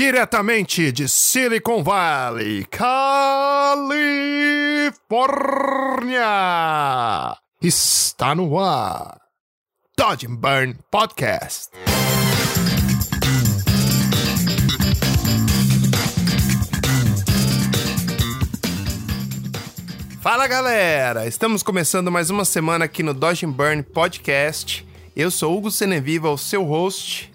Diretamente de Silicon Valley, Califórnia, está no ar Dodge and Burn Podcast. Fala galera, estamos começando mais uma semana aqui no Dodge and Burn Podcast. Eu sou Hugo Seneviva, o seu host.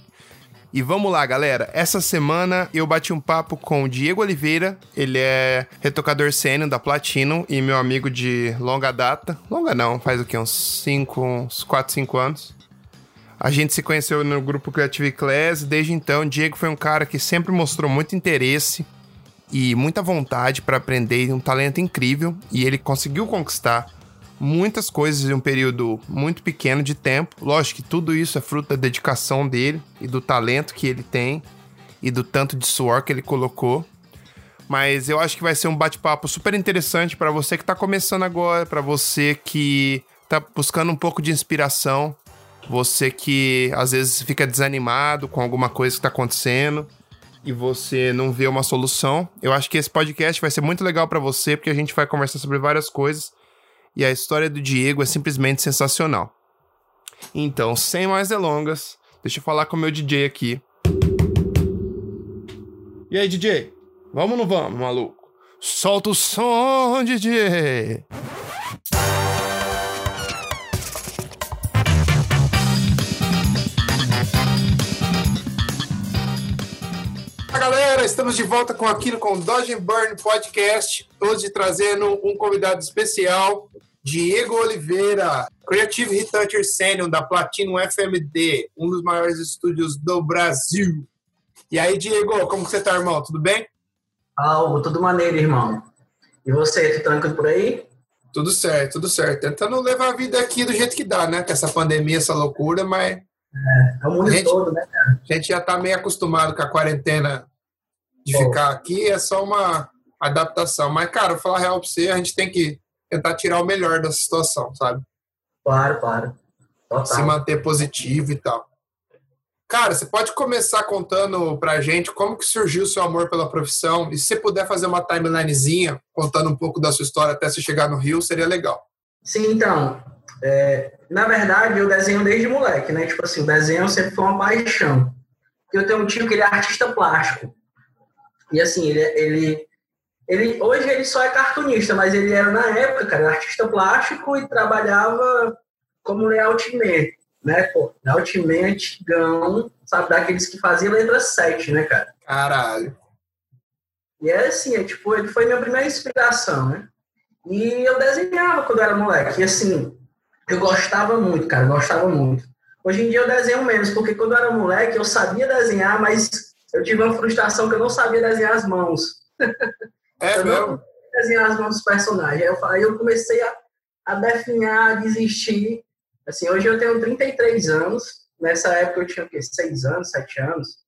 E vamos lá, galera. Essa semana eu bati um papo com o Diego Oliveira. Ele é retocador sênior da Platinum e meu amigo de longa data. Longa não, faz o quê? Uns 5, uns 4, 5 anos. A gente se conheceu no grupo Creative Class. Desde então, Diego foi um cara que sempre mostrou muito interesse e muita vontade para aprender, um talento incrível, e ele conseguiu conquistar muitas coisas em um período muito pequeno de tempo. Lógico que tudo isso é fruto da dedicação dele e do talento que ele tem e do tanto de suor que ele colocou. Mas eu acho que vai ser um bate-papo super interessante para você que está começando agora, para você que está buscando um pouco de inspiração, você que às vezes fica desanimado com alguma coisa que está acontecendo e você não vê uma solução, eu acho que esse podcast vai ser muito legal para você, porque a gente vai conversar sobre várias coisas e a história do Diego é simplesmente sensacional. Então, sem mais delongas, deixa eu falar com o meu DJ aqui. E aí, DJ? Vamos ou não vamos, maluco? Solta o som, DJ! galera, estamos de volta com aquilo com o Dodge and Burn Podcast, hoje trazendo um convidado especial, Diego Oliveira, Creative Retoucher Senior da Platinum FMD, um dos maiores estúdios do Brasil. E aí, Diego, como você tá, irmão? Tudo bem? Algo, tudo maneiro, irmão. E você, tudo tranquilo por aí? Tudo certo, tudo certo. Tentando levar a vida aqui do jeito que dá, né? Com essa pandemia, essa loucura, mas... É, é o mundo gente, todo, né, cara? A gente já tá meio acostumado com a quarentena de ficar aqui, é só uma adaptação. Mas, cara, vou falar real pra você, a gente tem que tentar tirar o melhor dessa situação, sabe? Claro, claro. Total. Se manter positivo e tal. Cara, você pode começar contando pra gente como que surgiu o seu amor pela profissão e se você puder fazer uma timelinezinha contando um pouco da sua história até você chegar no Rio, seria legal. Sim, então, é, na verdade eu desenho desde moleque, né? Tipo assim, o desenho sempre foi uma paixão. Eu tenho um tio que ele é artista plástico. E assim, ele, ele, ele hoje ele só é cartunista, mas ele era na época, cara, artista plástico e trabalhava como layout man, né, pô? Layout man antigão, sabe, daqueles que faziam letra 7, né, cara? Caralho. E é assim, é, tipo, ele foi minha primeira inspiração, né? E eu desenhava quando eu era moleque. E assim, eu gostava muito, cara, gostava muito. Hoje em dia eu desenho menos, porque quando eu era moleque eu sabia desenhar, mas eu tive uma frustração que eu não sabia desenhar as mãos. É eu mesmo? desenhar as mãos dos personagens. Aí eu, aí eu comecei a, a definhar, a desistir. Assim, hoje eu tenho 33 anos. Nessa época eu tinha o quê? 6 anos, 7 anos.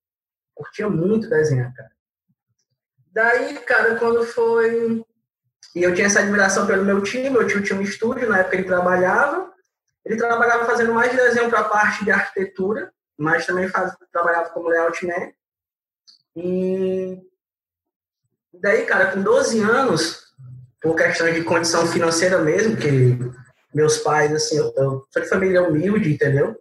Curtia muito desenhar, cara. Daí, cara, quando foi. E eu tinha essa admiração pelo meu time, meu tio tinha um estúdio, na época ele trabalhava. Ele trabalhava fazendo mais desenho para a parte de arquitetura, mas também faz, trabalhava como layout man. E daí, cara, com 12 anos, por questão de condição financeira mesmo, que meus pais, assim, eu, eu sou de família humilde, entendeu?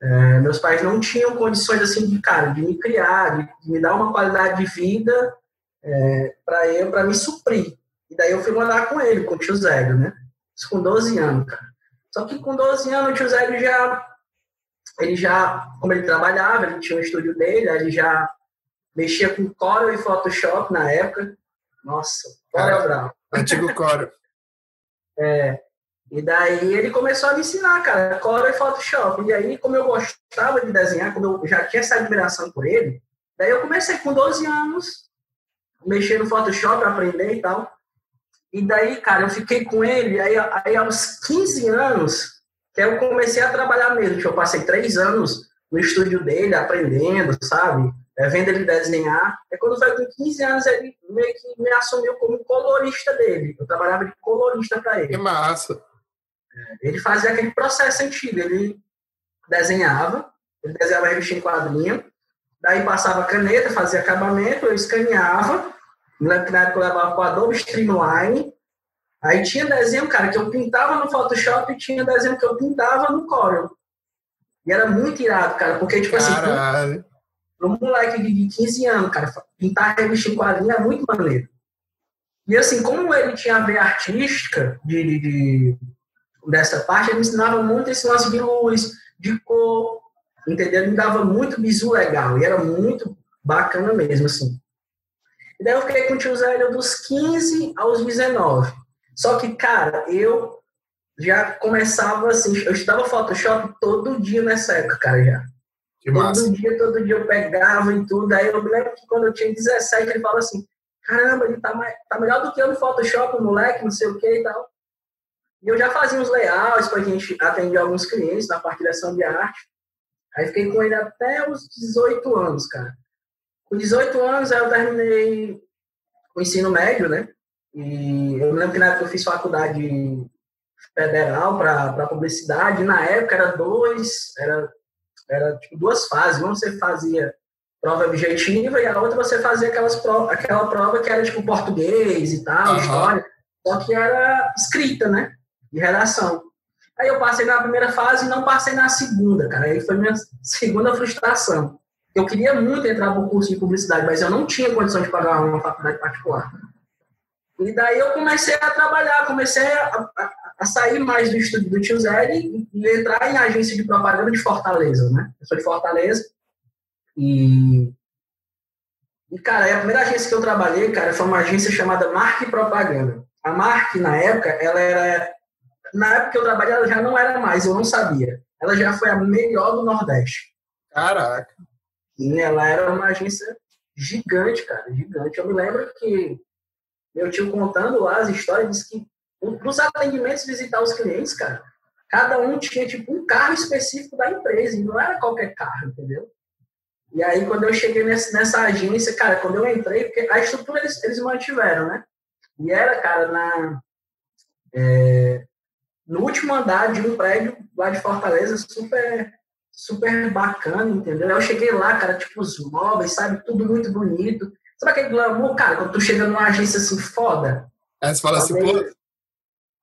É, meus pais não tinham condições, assim, de, cara, de me criar, de, de me dar uma qualidade de vida é, para eu, para me suprir. E daí eu fui morar com ele, com o tio Zélio, né? Isso com 12 anos, cara. Só que com 12 anos o tio Zélio já, ele já, como ele trabalhava, ele tinha um estúdio dele, ele já mexia com Corel e Photoshop na época. Nossa, Corel é bravo. Antigo Corel. é. E daí ele começou a me ensinar, cara, Corel e Photoshop. E aí, como eu gostava de desenhar, como eu já tinha essa admiração por ele, daí eu comecei com 12 anos, mexer no Photoshop, aprender e tal. E daí, cara, eu fiquei com ele, aí, aí aos 15 anos, que eu comecei a trabalhar mesmo. Tipo, eu passei três anos no estúdio dele, aprendendo, sabe? É, vendo ele desenhar. É quando foi com 15 anos, ele meio que me assumiu como colorista dele. Eu trabalhava de colorista para ele. Que massa! É, ele fazia aquele processo antigo. Ele desenhava, ele desenhava revista em quadrinho, daí passava caneta, fazia acabamento, eu escaneava, na época eu levava o Adobe Streamline, aí tinha desenho, cara, que eu pintava no Photoshop e tinha desenho que eu pintava no Corel. E era muito irado, cara, porque, tipo assim, Caralho. assim, um moleque de 15 anos, cara, pintar revista em quadrinho é muito maneiro. E assim, como ele tinha a ver artística de, de, de, dessa parte, ele me ensinava muito esse lance de luz, de cor, entendeu? Ele me dava muito bizu legal, e era muito bacana mesmo, assim. E daí eu fiquei com o tio Zé dos 15 aos 19. Só que, cara, eu já começava assim, eu estudava Photoshop todo dia nessa época, cara, já. Que todo massa. dia, todo dia eu pegava e tudo. Aí eu me lembro que quando eu tinha 17, ele falou assim, caramba, ele tá, mais, tá melhor do que eu no Photoshop, o moleque, não sei o que e tal. E eu já fazia uns layouts pra gente atender alguns clientes na parte de direção de arte. Aí fiquei com ele até os 18 anos, cara. Com 18 anos, aí eu terminei o ensino médio, né? E eu me lembro que na época eu fiz faculdade federal para publicidade. Na época era dois, era, era tipo duas fases. Uma você fazia prova objetiva e a outra você fazia aquelas prova, aquela prova que era tipo português e tal, uhum. história, só que era escrita, né? De redação. Aí eu passei na primeira fase e não passei na segunda, cara. Aí foi minha segunda frustração. Eu queria muito entrar para o curso de publicidade, mas eu não tinha condição de pagar uma faculdade particular. E daí eu comecei a trabalhar, comecei a, a, a sair mais do estúdio do Tio Zé e, e, entrar em agência de propaganda de Fortaleza, né? Eu sou de Fortaleza. E, e, cara, a primeira agência que eu trabalhei, cara, foi uma agência chamada Marque Propaganda. A Marque, na época, ela era... Na época que eu trabalhei, ela já não era mais, eu não sabia. Ela já foi a melhor do Nordeste. Caraca. E ela era uma agência gigante, cara, gigante. Eu me lembro que meu tio contando lá as histórias, disse que nos atendimentos visitar os clientes, cara, cada um tinha tipo um carro específico da empresa, e não era qualquer carro, entendeu? E aí, quando eu cheguei nessa, nessa agência, cara, quando eu entrei, porque a estrutura eles, eles mantiveram, né? E era, cara, na, é, no último andar de um prédio lá de Fortaleza, super super bacana, entendeu? Eu cheguei lá, cara, tipo, os móveis, sabe? Tudo muito bonito. Sabe aquele glamour, cara, quando tu chega numa agência assim foda? Aí você fala assim, pô,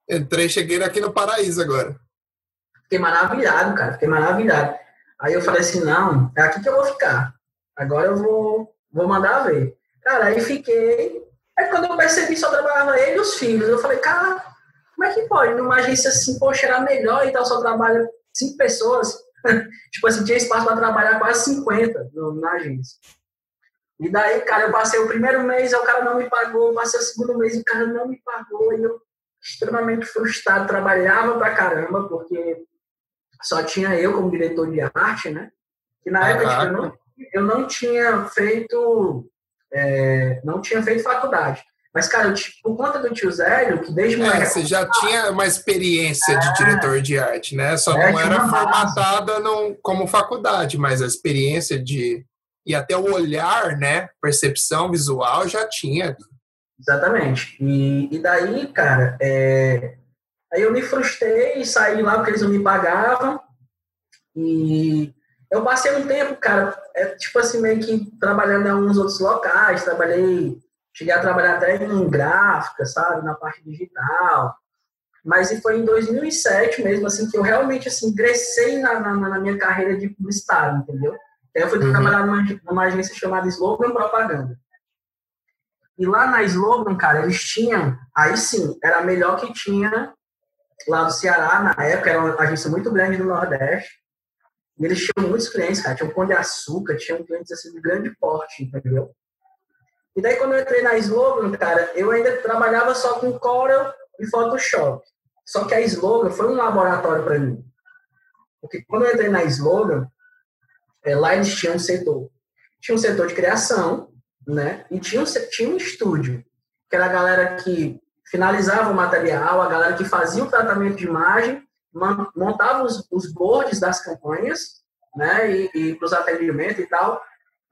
entrei, cheguei aqui no paraíso agora. Fiquei maravilhado, cara, fiquei maravilhado. Aí eu falei assim, não, é aqui que eu vou ficar. Agora eu vou, vou mandar ver. Cara, aí fiquei. Aí quando eu percebi, só trabalhava ele e os filhos. Eu falei, cara, como é que pode? Numa agência assim, poxa, era melhor e tal, só trabalha cinco pessoas. tipo assim, tinha espaço para trabalhar quase 50 no, na agência. E daí, cara, eu passei o primeiro mês, o cara não me pagou, passei o segundo mês, o cara não me pagou, e eu extremamente frustrado, trabalhava pra caramba, porque só tinha eu como diretor de arte, né? E na época tipo, eu, não, eu não tinha feito é, não tinha feito faculdade. Mas, cara, eu, por conta do tio Zélio, que desde é, moleque... Você já tinha uma experiência é, de diretor de arte, né? Só é, não era formatada não, como faculdade, mas a experiência de... E até o olhar, né? Percepção visual já tinha. Exatamente. E, e daí, cara, é... aí eu me frustrei e saí lá porque eles não me pagavam. E eu passei um tempo, cara, é, tipo assim, meio que trabalhando em alguns outros locais. Trabalhei Cheguei a trabalhar até em gráfica, sabe, na parte digital. Mas foi em 2007 mesmo, assim, que eu realmente, assim, ingressei na, na, na minha carreira de publicitário, entendeu? Aí eu fui uhum. trabalhar numa, numa agência chamada Slogan Propaganda. E lá na Slogan, cara, eles tinham, aí sim, era a melhor que tinha lá do Ceará, na época, era uma agência muito grande do Nordeste. E eles tinham muitos clientes, cara, tinham pão de açúcar, tinham clientes assim de grande porte, entendeu? E daí, quando eu entrei na Slogan, cara, eu ainda trabalhava só com Corel e Photoshop. Só que a Slogan foi um laboratório para mim. Porque quando eu entrei na Slogan, é, lá eles tinham um setor. Tinha um setor de criação, né? E tinha tinha um estúdio, que era a galera que finalizava o material, a galera que fazia o tratamento de imagem, montava os, os boards das campanhas, né? E, e para os atendimentos e tal.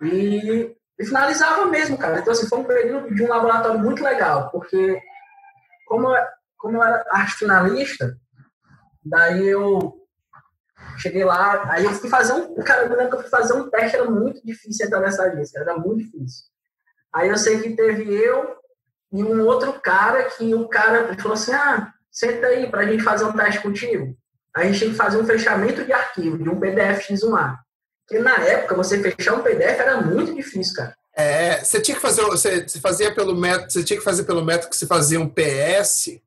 E e finalizava mesmo, cara. Então, assim, foi um período de um laboratório muito legal, porque como, como eu era arte finalista, daí eu Cheguei lá, aí eu fui fazer um. Cara, eu lembro que eu fui fazer um teste, era muito difícil entrar nessa agência, era muito difícil. Aí eu sei que teve eu e um outro cara que o cara falou assim: ah, senta aí pra gente fazer um teste contigo. Aí a gente tinha que fazer um fechamento de arquivo, de um PDF X1A. Porque na época, você fechar um PDF era muito difícil, cara. É, você tinha que fazer, você, você fazia pelo método, você tinha que fazer pelo método que você fazia um PS,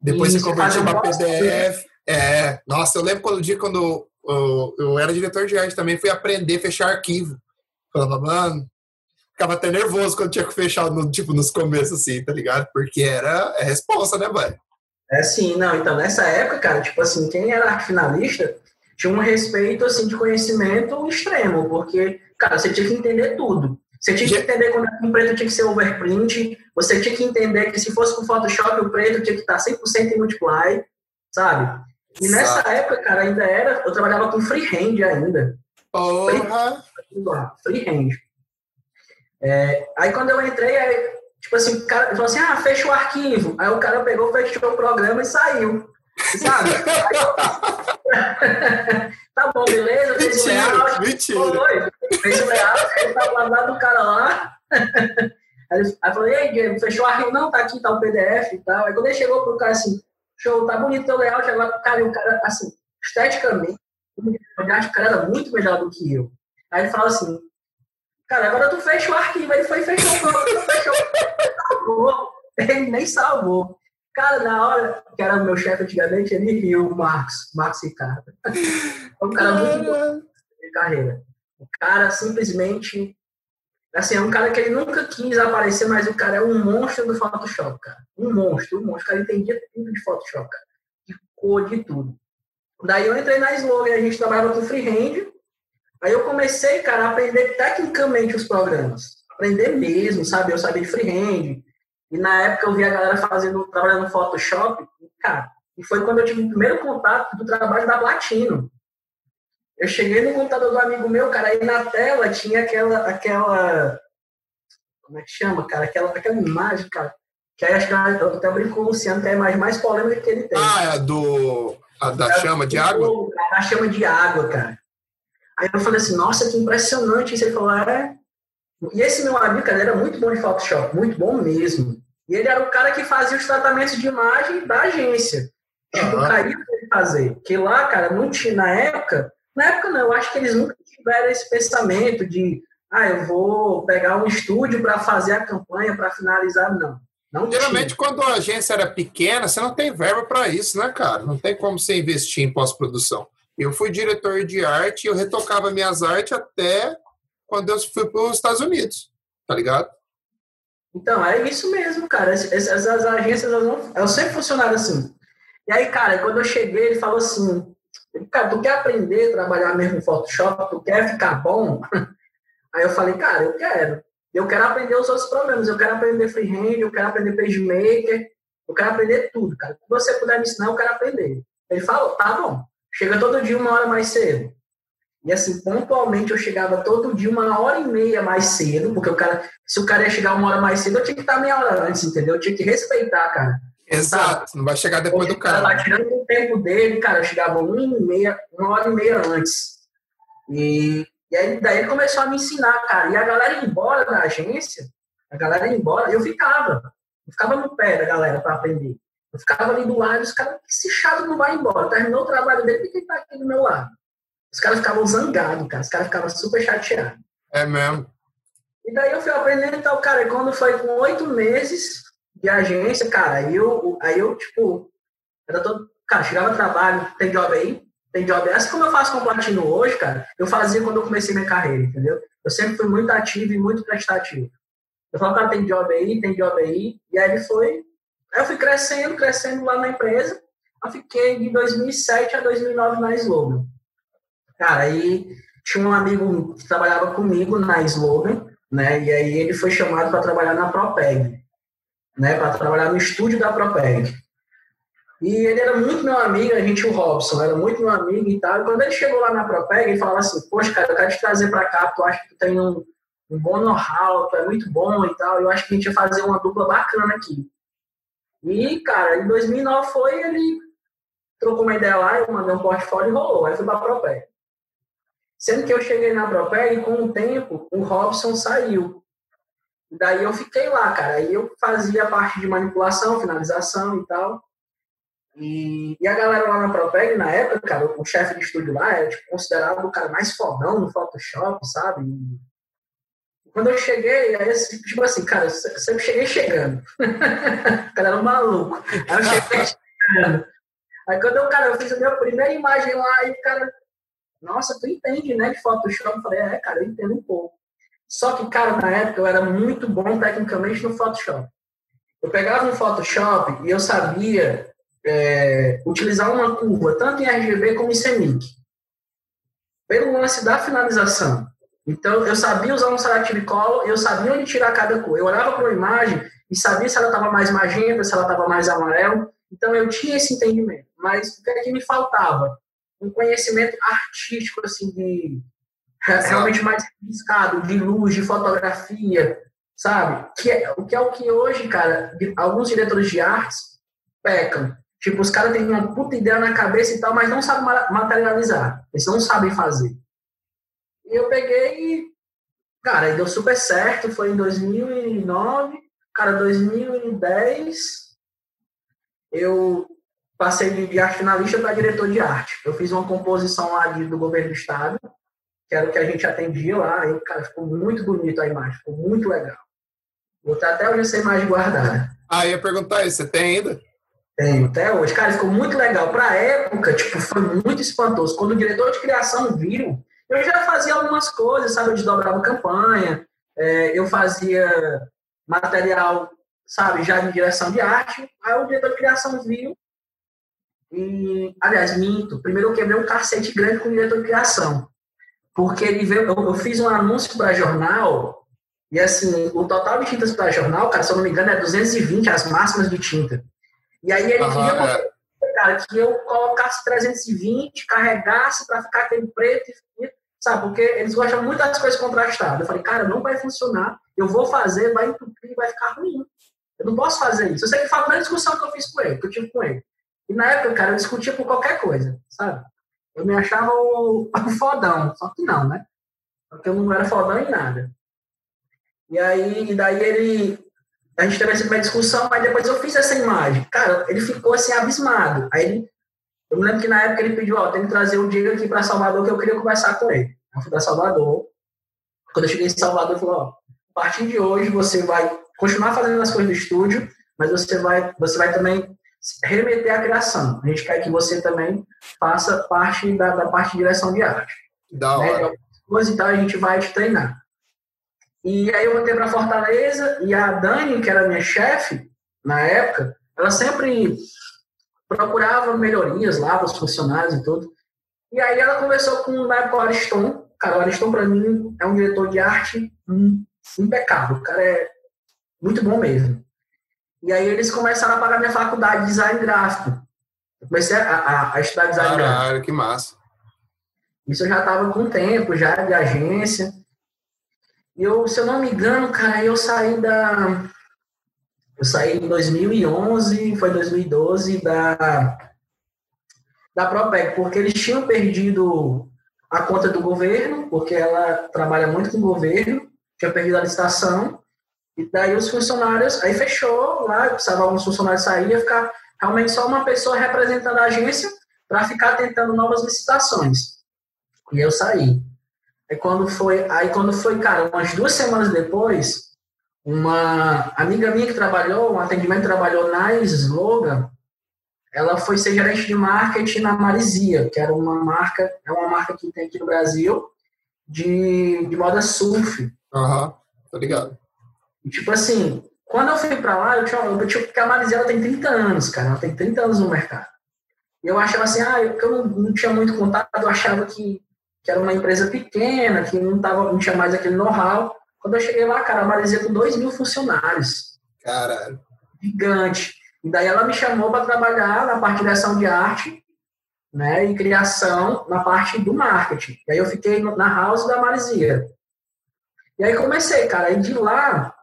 depois Isso, você convertia para PDF. É, nossa, eu lembro quando o dia quando eu, eu, era diretor de arte também, fui aprender a fechar arquivo. Falava, mano, ficava até nervoso quando tinha que fechar, no, tipo, nos começos, assim, tá ligado? Porque era é resposta, né, velho? É sim, não, então nessa época, cara, tipo assim, quem era finalista tinha um respeito, assim, de conhecimento extremo, porque, cara, você tinha que entender tudo. Você tinha que entender quando o preto tinha que ser overprint, você tinha que entender que se fosse com Photoshop, o preto tinha que estar 100% em multiply, sabe? E nessa Exato. época, cara, ainda era, eu trabalhava com freehand ainda. Porra! Freehand. É, aí quando eu entrei, aí, tipo assim, o cara falou assim, ah, fecha o arquivo. Aí o cara pegou, fechou o programa e saiu. Sabe? tá bom, beleza? Fez mentira, o layout. Mentira. fez o layout, ele tava lá do cara lá. Aí, aí falou, ei, Diego, fechou o arquivo? Não, tá aqui, tá o PDF e tal. Aí quando ele chegou pro cara assim, show, tá bonito teu layout, agora, cara, o cara, assim, esteticamente, eu acho que o cara era muito melhor do que eu. Aí ele falou assim, cara, agora tu fecha o arquivo. Ele foi fechou o fechou. Ele nem salvou. Cara, na hora que era o meu chefe antigamente, ele riu, o Marcos, Marcos Ricardo. É um cara muito bom de carreira. O cara simplesmente. Assim, é um cara que ele nunca quis aparecer, mas o cara é um monstro do Photoshop, cara. Um monstro, um monstro. O cara entendia tudo de Photoshop, cara. De cor, de tudo. Daí eu entrei na Slogan, a gente trabalhava com freehand. Aí eu comecei, cara, a aprender tecnicamente os programas. Aprender mesmo, sabe? Eu sabia de freehand, e na época eu vi a galera fazendo, trabalhando no Photoshop, e, cara, e foi quando eu tive o primeiro contato do trabalho da Platino. Eu cheguei no computador do amigo meu, cara, aí na tela tinha aquela, aquela, como é que chama, cara, aquela, aquela imagem, cara, que aí acho que eu até brinco com o Luciano, que é a imagem mais polêmica que ele tem. Ah, é do, a, da chama de água? Da chama de água, cara. Aí eu falei assim, nossa, que impressionante isso. Ele falou, é. E esse meu amigo, cara, era muito bom de Photoshop, muito bom mesmo. E ele era o cara que fazia os tratamentos de imagem da agência. Tipo, uhum. caía pra ele fazer. Que lá, cara, não tinha, na época, na época não, eu acho que eles nunca tiveram esse pensamento de, ah, eu vou pegar um estúdio para fazer a campanha, para finalizar, não. não Geralmente, tinha. quando a agência era pequena, você não tem verba para isso, né, cara? Não tem como você investir em pós-produção. Eu fui diretor de arte eu retocava minhas artes até quando eu fui para os Estados Unidos, tá ligado? Então, é isso mesmo, cara. As agências, elas, não, elas sempre funcionaram assim. E aí, cara, quando eu cheguei, ele falou assim, cara, tu quer aprender a trabalhar mesmo no Photoshop? Tu quer ficar bom? Aí eu falei, cara, eu quero. Eu quero aprender os outros problemas. Eu quero aprender freehand, eu quero aprender PageMaker, eu quero aprender tudo, cara. Se você puder me ensinar, eu quero aprender. Ele falou, tá bom. Chega todo dia uma hora mais cedo. E assim, pontualmente eu chegava todo dia uma hora e meia mais cedo, porque o cara, se o cara ia chegar uma hora mais cedo, eu tinha que estar meia hora antes, entendeu? Eu tinha que respeitar, cara. Exato, não vai chegar depois do cara. Lá, tirando o tempo dele, cara, eu chegava uma, e meia, uma hora e meia antes. E, e aí daí ele começou a me ensinar, cara. E a galera ia embora da agência, a galera ia embora, eu ficava. Eu ficava no pé da galera para aprender. Eu ficava ali do lado, os caras, esse chato não vai embora. Terminou o trabalho dele, por que tá aqui do meu lado? Os caras ficavam zangados, cara. Os caras ficavam super chateados. É mesmo. E daí eu fui aprendendo e tal, cara. E quando foi com oito meses de agência, cara, aí eu, aí eu tipo, era todo. Cara, chegava no trabalho, tem job aí? Tem job aí? Assim como eu faço com o Platino hoje, cara, eu fazia quando eu comecei minha carreira, entendeu? Eu sempre fui muito ativo e muito prestativo. Eu falava, cara, tem job aí, tem job aí. E aí ele foi. Aí eu fui crescendo, crescendo lá na empresa. Eu fiquei de 2007 a 2009 na Slogan. Cara, aí tinha um amigo que trabalhava comigo na Slogan, né? E aí ele foi chamado para trabalhar na Propeg, né? Para trabalhar no estúdio da Propeg. E ele era muito meu amigo, a gente, o Robson, era muito meu amigo e tal. E quando ele chegou lá na Propeg, ele falava assim: Poxa, cara, eu quero te trazer para cá, tu acha que tu tem um, um bom know-how, tu é muito bom e tal. Eu acho que a gente ia fazer uma dupla bacana aqui. E, cara, em 2009 foi ele trocou uma ideia lá, eu mandei um portfólio e rolou. Aí fui para a Propeg. Sendo que eu cheguei na Propeg e com o tempo o Robson saiu. Daí eu fiquei lá, cara. Aí eu fazia parte de manipulação, finalização e tal. E, e a galera lá na Propeg, na época, cara, o chefe de estúdio lá era tipo, considerado o cara mais fodão no Photoshop, sabe? Quando eu cheguei, aí tipo assim, cara, eu sempre cheguei chegando. o cara era um maluco. Aí eu cheguei chegando. Aí quando eu, cara, eu fiz a minha primeira imagem lá, e o cara, nossa, tu entende, né, de Photoshop? Eu falei, é, cara, eu entendo um pouco. Só que, cara, na época eu era muito bom tecnicamente no Photoshop. Eu pegava no Photoshop e eu sabia é, utilizar uma curva, tanto em RGB como em CMYK. Pelo lance da finalização. Então, eu sabia usar um Selective Color, eu sabia onde tirar cada cor. Eu olhava para uma imagem e sabia se ela estava mais magenta, se ela estava mais amarelo. Então, eu tinha esse entendimento. Mas o que, é que me faltava? Um conhecimento artístico, assim, de realmente mais riscado, de luz, de fotografia, sabe? Que é, o que é o que hoje, cara, alguns diretores de artes pecam. Tipo, os caras têm uma puta ideia na cabeça e tal, mas não sabem materializar. Eles não sabem fazer. E eu peguei e, cara, deu super certo. Foi em 2009. Cara, 2010, eu passei de arte finalista para diretor de arte. Eu fiz uma composição lá do governo do estado, que era o que a gente atendia lá. E, cara, ficou muito bonito a imagem, ficou muito legal. Vou estar até hoje essa imagem guardada. Ah, ia perguntar isso, você tem ainda? Tenho, até hoje. Cara, ficou muito legal. Pra época, tipo, foi muito espantoso. Quando o diretor de criação viram, eu já fazia algumas coisas, sabe? Eu desdobrava campanha, é, eu fazia material, sabe, já em direção de arte. Aí o diretor de criação viu e, aliás, minto. Primeiro eu quebrei um cacete grande com o diretor de criação. Porque ele veio, eu, eu fiz um anúncio para jornal e, assim, o total de tintas para jornal, cara, se eu não me engano, é 220 as máximas de tinta. E aí ele queria é. Cara, que eu colocasse 320, carregasse para ficar aquele preto, sabe? Porque eles gostam muito das coisas contrastadas. Eu falei, cara, não vai funcionar. Eu vou fazer, vai entupir, vai ficar ruim. Eu não posso fazer isso. Eu sei que foi a primeira discussão que eu fiz com ele, que eu tive com ele. E na época, cara, eu discutia por qualquer coisa, sabe? Eu me achava um fodão, só que não, né? Porque eu não era fodão em nada. E aí, e daí ele, a gente teve primeira discussão, mas depois eu fiz essa imagem. Cara, ele ficou assim, abismado. Aí ele, eu me lembro que na época ele pediu, ó, tem que trazer o Diego aqui para Salvador, que eu queria conversar com ele. Eu fui para Salvador. Quando eu cheguei em Salvador, ele falou, ó, a partir de hoje você vai continuar fazendo as coisas do estúdio, mas você vai, você vai também remeter à criação. A gente quer que você também faça parte da, da parte de direção de arte. Da né? hora. E tal, a gente vai te treinar. E aí eu voltei para Fortaleza e a Dani, que era minha chefe na época, ela sempre procurava melhorias lá para os funcionários e tudo. E aí ela conversou com o época, Ariston. Cara, o Ariston, para mim, é um diretor de arte impecável. O cara é muito bom mesmo. E aí eles começaram a pagar minha faculdade de design gráfico. Eu comecei a, a, a estudar design Caralho, gráfico. Caralho, que massa. Isso eu já estava com tempo já de agência. Eu, se eu não me engano, cara, eu saí da. Eu saí em 2011, foi 2012, da, da Propec, porque eles tinham perdido a conta do governo, porque ela trabalha muito com o governo, tinha perdido a licitação, e daí os funcionários, aí fechou lá, precisava alguns funcionários sair, ia ficar realmente só uma pessoa representando a agência para ficar tentando novas licitações. E eu saí. Aí quando foi, aí quando foi, cara, umas duas semanas depois, uma amiga minha que trabalhou, um atendimento trabalhou na Slogan, ela foi ser gerente de marketing na Marizia, que era uma marca, é uma marca que tem aqui no Brasil de, de moda surf. Aham, uhum, tô ligado. E, tipo assim, quando eu fui pra lá, eu tinha, eu tinha porque a Marizia ela tem 30 anos, cara, ela tem 30 anos no mercado. E eu achava assim, ah, eu, eu não, não tinha muito contato, eu achava que que era uma empresa pequena, que não, tava, não tinha mais aquele know-how. Quando eu cheguei lá, cara, a Marizia com 2 mil funcionários. Caralho. Gigante. E daí ela me chamou para trabalhar na parte de direção de arte né, e criação na parte do marketing. E aí eu fiquei na house da Marizia. E aí comecei, cara, e de lá,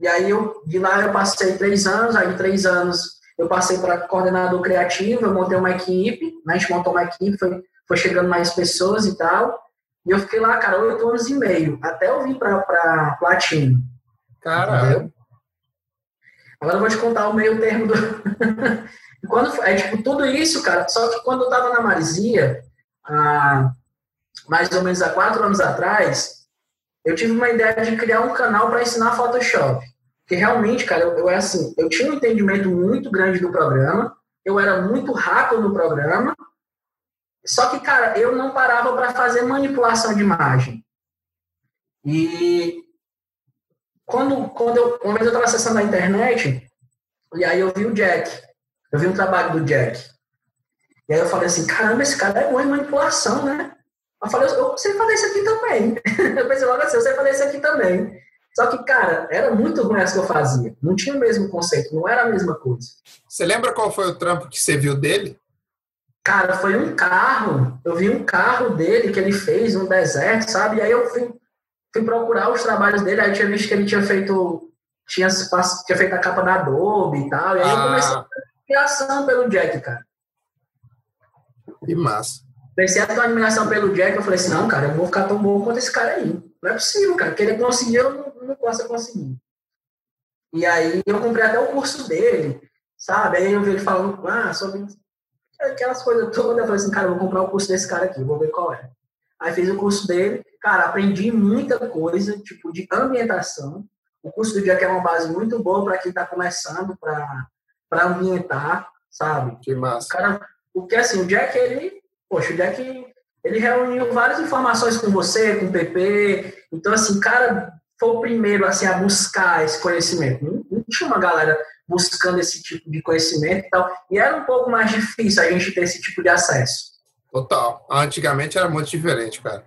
e aí eu, de lá eu passei três anos, aí três anos eu passei para coordenador criativo, eu montei uma equipe, né? a gente montou uma equipe, foi, foi chegando mais pessoas e tal. E eu fiquei lá, cara, oito anos e meio, até eu vir para Platino. Caralho. Agora eu vou te contar o meio termo do. quando, é tipo, tudo isso, cara, só que quando eu tava na Marizia, há, mais ou menos há quatro anos atrás, eu tive uma ideia de criar um canal para ensinar Photoshop. Porque realmente, cara, eu, eu, assim, eu tinha um entendimento muito grande do programa, eu era muito rápido no programa, só que, cara, eu não parava para fazer manipulação de imagem. E quando, quando eu, uma vez eu estava acessando a internet, e aí eu vi o Jack, eu vi um trabalho do Jack. E aí eu falei assim, caramba, esse cara é bom em manipulação, né? Eu falei, eu sei fazer isso aqui também. eu pensei logo assim, eu sei fazer isso aqui também. Só que, cara, era muito ruim as que eu fazia. Não tinha o mesmo conceito, não era a mesma coisa. Você lembra qual foi o trampo que você viu dele? Cara, foi um carro. Eu vi um carro dele que ele fez no deserto, sabe? E aí eu fui, fui procurar os trabalhos dele, aí eu tinha visto que ele tinha feito tinha, tinha feito a capa da Adobe e tal. E aí ah. eu comecei a admiração pelo Jack, cara. Que massa. Comecei a ter uma admiração pelo Jack, eu falei assim, não, cara, eu vou ficar tão bom quanto esse cara aí. Não é possível, cara. Que ele conseguiu, eu não, não posso conseguir. E aí eu comprei até o curso dele, sabe? Aí eu vi ele falando, ah, sobre aquelas coisas todas. Eu falei assim, cara, eu vou comprar o curso desse cara aqui, vou ver qual é. Aí fiz o curso dele, cara, aprendi muita coisa, tipo, de ambientação. O curso do Jack é uma base muito boa para quem está começando para ambientar, sabe? Que massa. Cara, porque assim, o Jack, ele, poxa, o Jack, ele reuniu várias informações com você, com o PP. Então, assim, cara, foi o primeiro assim, a buscar esse conhecimento. Não, não tinha uma galera buscando esse tipo de conhecimento e tal. E era um pouco mais difícil a gente ter esse tipo de acesso. Total. Antigamente era muito diferente, cara.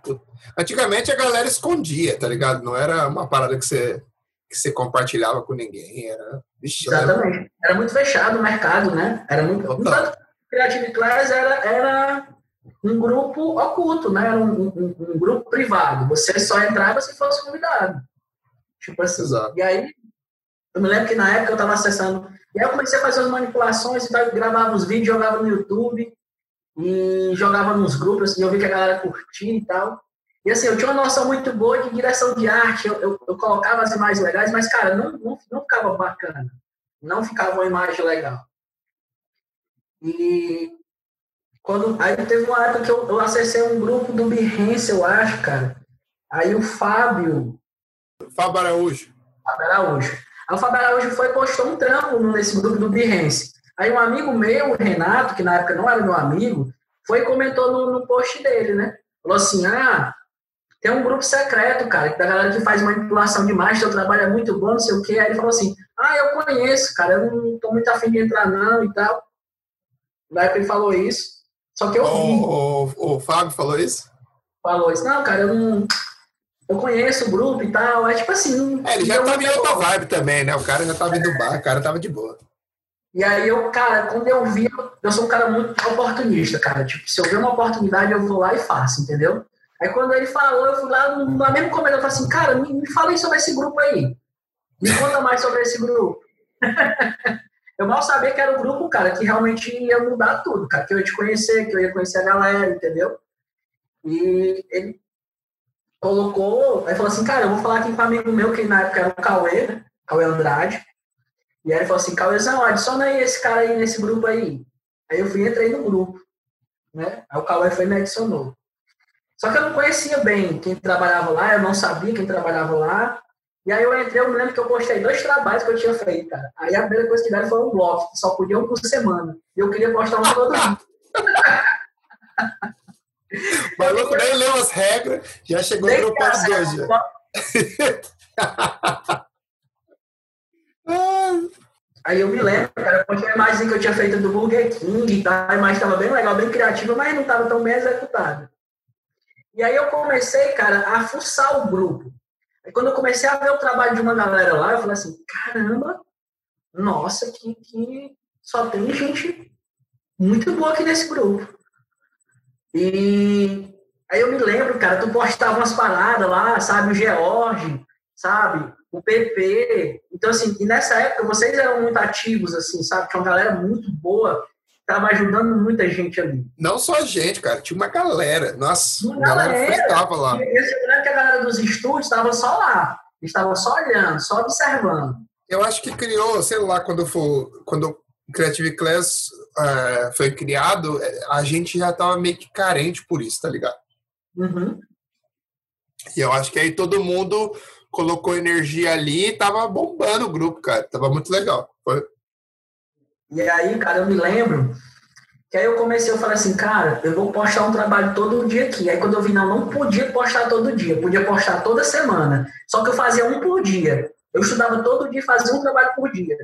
Antigamente a galera escondia, tá ligado? Não era uma parada que você, que você compartilhava com ninguém. Era, Vixe, Exatamente. Era... era... muito fechado o mercado, né? Era muito. Total. Creative Class era, era um grupo oculto, né? Era um, um, um, grupo privado. Você só entrava se fosse convidado. Tipo assim. Exato. E aí eu me lembro que na época eu estava acessando. E aí eu comecei a fazer as manipulações, e gravava os vídeos, jogava no YouTube e jogava nos grupos, e eu vi que a galera curtia e tal. E assim, eu tinha uma noção muito boa de direção de arte, eu, eu, eu colocava as imagens legais, mas, cara, não, não, não ficava bacana. Não ficava uma imagem legal. E quando, aí teve uma época que eu, eu acessei um grupo do Behance, eu acho, cara. Aí o Fábio. Fábio Araújo. Fábio Araújo. A Fábio Araújo foi e postou um trampo nesse grupo do Behance. Aí um amigo meu, o Renato, que na época não era meu amigo, foi e comentou no, no post dele, né? Falou assim, ah, tem um grupo secreto, cara, da galera que faz manipulação de imagem, teu trabalho é muito bom, não sei o quê. Aí ele falou assim, ah, eu conheço, cara, eu não tô muito afim de entrar não e tal. Na época ele falou isso, só que eu vi. O, o, o Fábio falou isso? Falou isso. Não, cara, eu não eu conheço o grupo e tal. É tipo assim. É, ele já tava em outra vibe também, né? O cara já tava indo bar, o cara tava de boa. E aí eu, cara, quando eu vi, eu sou um cara muito oportunista, cara. Tipo, se eu ver uma oportunidade, eu vou lá e faço, entendeu? Aí quando ele falou, eu fui lá, na mesma comida, eu falei assim, cara, me, me fala aí sobre esse grupo aí. Me conta mais sobre esse grupo. eu mal sabia que era o grupo, cara, que realmente ia mudar tudo, cara. Que eu ia te conhecer, que eu ia conhecer a galera, entendeu? E ele colocou, aí falou assim, cara, eu vou falar aqui com um amigo meu, que na época era o Cauê, né? Cauê Andrade. E aí ele falou assim, Cauêzão, adiciona aí esse cara aí nesse grupo aí. Aí eu fui entrei no grupo, né? Aí o Cauê foi e me adicionou. Só que eu não conhecia bem quem trabalhava lá, eu não sabia quem trabalhava lá. E aí eu entrei, eu me lembro que eu postei dois trabalhos que eu tinha feito, cara. Aí a primeira coisa que deram foi um que só podia um por semana. E eu queria postar um todo dia. O maluco nem leu as regras, já chegou os dois. Já. Aí eu me lembro, cara, eu postei a imagem que eu tinha feito do Burger King e tal, a imagem estava bem legal, bem criativa, mas não estava tão bem executada. E aí eu comecei, cara, a fuçar o grupo. Aí quando eu comecei a ver o trabalho de uma galera lá, eu falei assim, caramba, nossa, que, que só tem gente muito boa aqui nesse grupo. E aí eu me lembro, cara, tu postava umas paradas lá, sabe, o George, sabe, o PP, Então, assim, e nessa época vocês eram muito ativos, assim, sabe? Tinha uma galera muito boa, tava ajudando muita gente ali. Não só a gente, cara, tinha uma galera. Nossa, uma galera, galera frequentava lá. Eu que a galera dos estúdios estava só lá, estava só olhando, só observando. Eu acho que criou, sei lá, quando for, quando Creative Class uh, foi criado, a gente já tava meio que carente por isso, tá ligado? Uhum. E eu acho que aí todo mundo colocou energia ali e tava bombando o grupo, cara. Tava muito legal. Foi. E aí, cara, eu me lembro que aí eu comecei, eu falei assim, cara, eu vou postar um trabalho todo dia aqui. Aí quando eu vi, não, não podia postar todo dia, podia postar toda semana. Só que eu fazia um por dia. Eu estudava todo dia e fazia um trabalho por dia.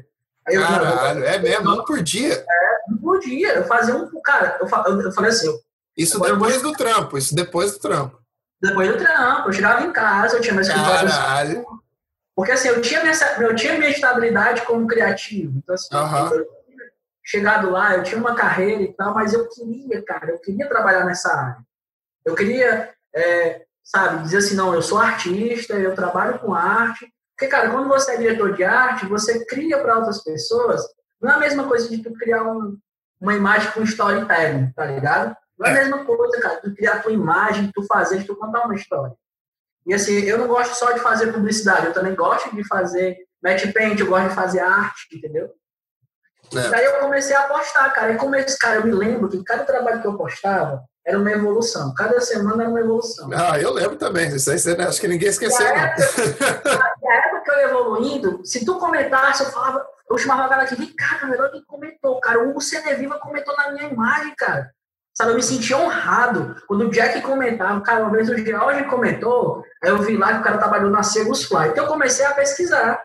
Eu, Caralho, é mesmo? Um por dia? É, um por dia. Eu fazia um. Cara, eu, eu falei assim... Isso depois do trampo, isso depois do trampo. Depois do trampo, eu chegava em casa, eu tinha mais escritório. Caralho. Porque assim, eu tinha, minha, eu tinha minha estabilidade como criativo. Então, assim, uhum. eu, chegado lá, eu tinha uma carreira e tal, mas eu queria, cara, eu queria trabalhar nessa área. Eu queria, é, sabe, dizer assim, não, eu sou artista, eu trabalho com arte. Porque, cara, quando você é diretor de arte, você cria para outras pessoas, não é a mesma coisa de tu criar um, uma imagem com storytelling, tá ligado? Não é a mesma coisa, cara, tu criar tua imagem, tu fazer, tu contar uma história. E assim, eu não gosto só de fazer publicidade, eu também gosto de fazer match paint, eu gosto de fazer arte, entendeu? É. Daí eu comecei a postar, cara. E como esse cara, eu me lembro que cada trabalho que eu postava era uma evolução. Cada semana era uma evolução. Ah, eu lembro também. Isso aí acho que ninguém esqueceu. Na época, na época que eu ia evoluindo, se tu comentasse, eu falava, eu chamava a galera aqui, vem cá, melhor que comentou, cara. O Hugo Viva comentou na minha imagem, cara. Sabe, eu me senti honrado. Quando o Jack comentava, cara, uma vez o George comentou, aí eu vi lá que o cara trabalhou na Segos Fly. Então eu comecei a pesquisar.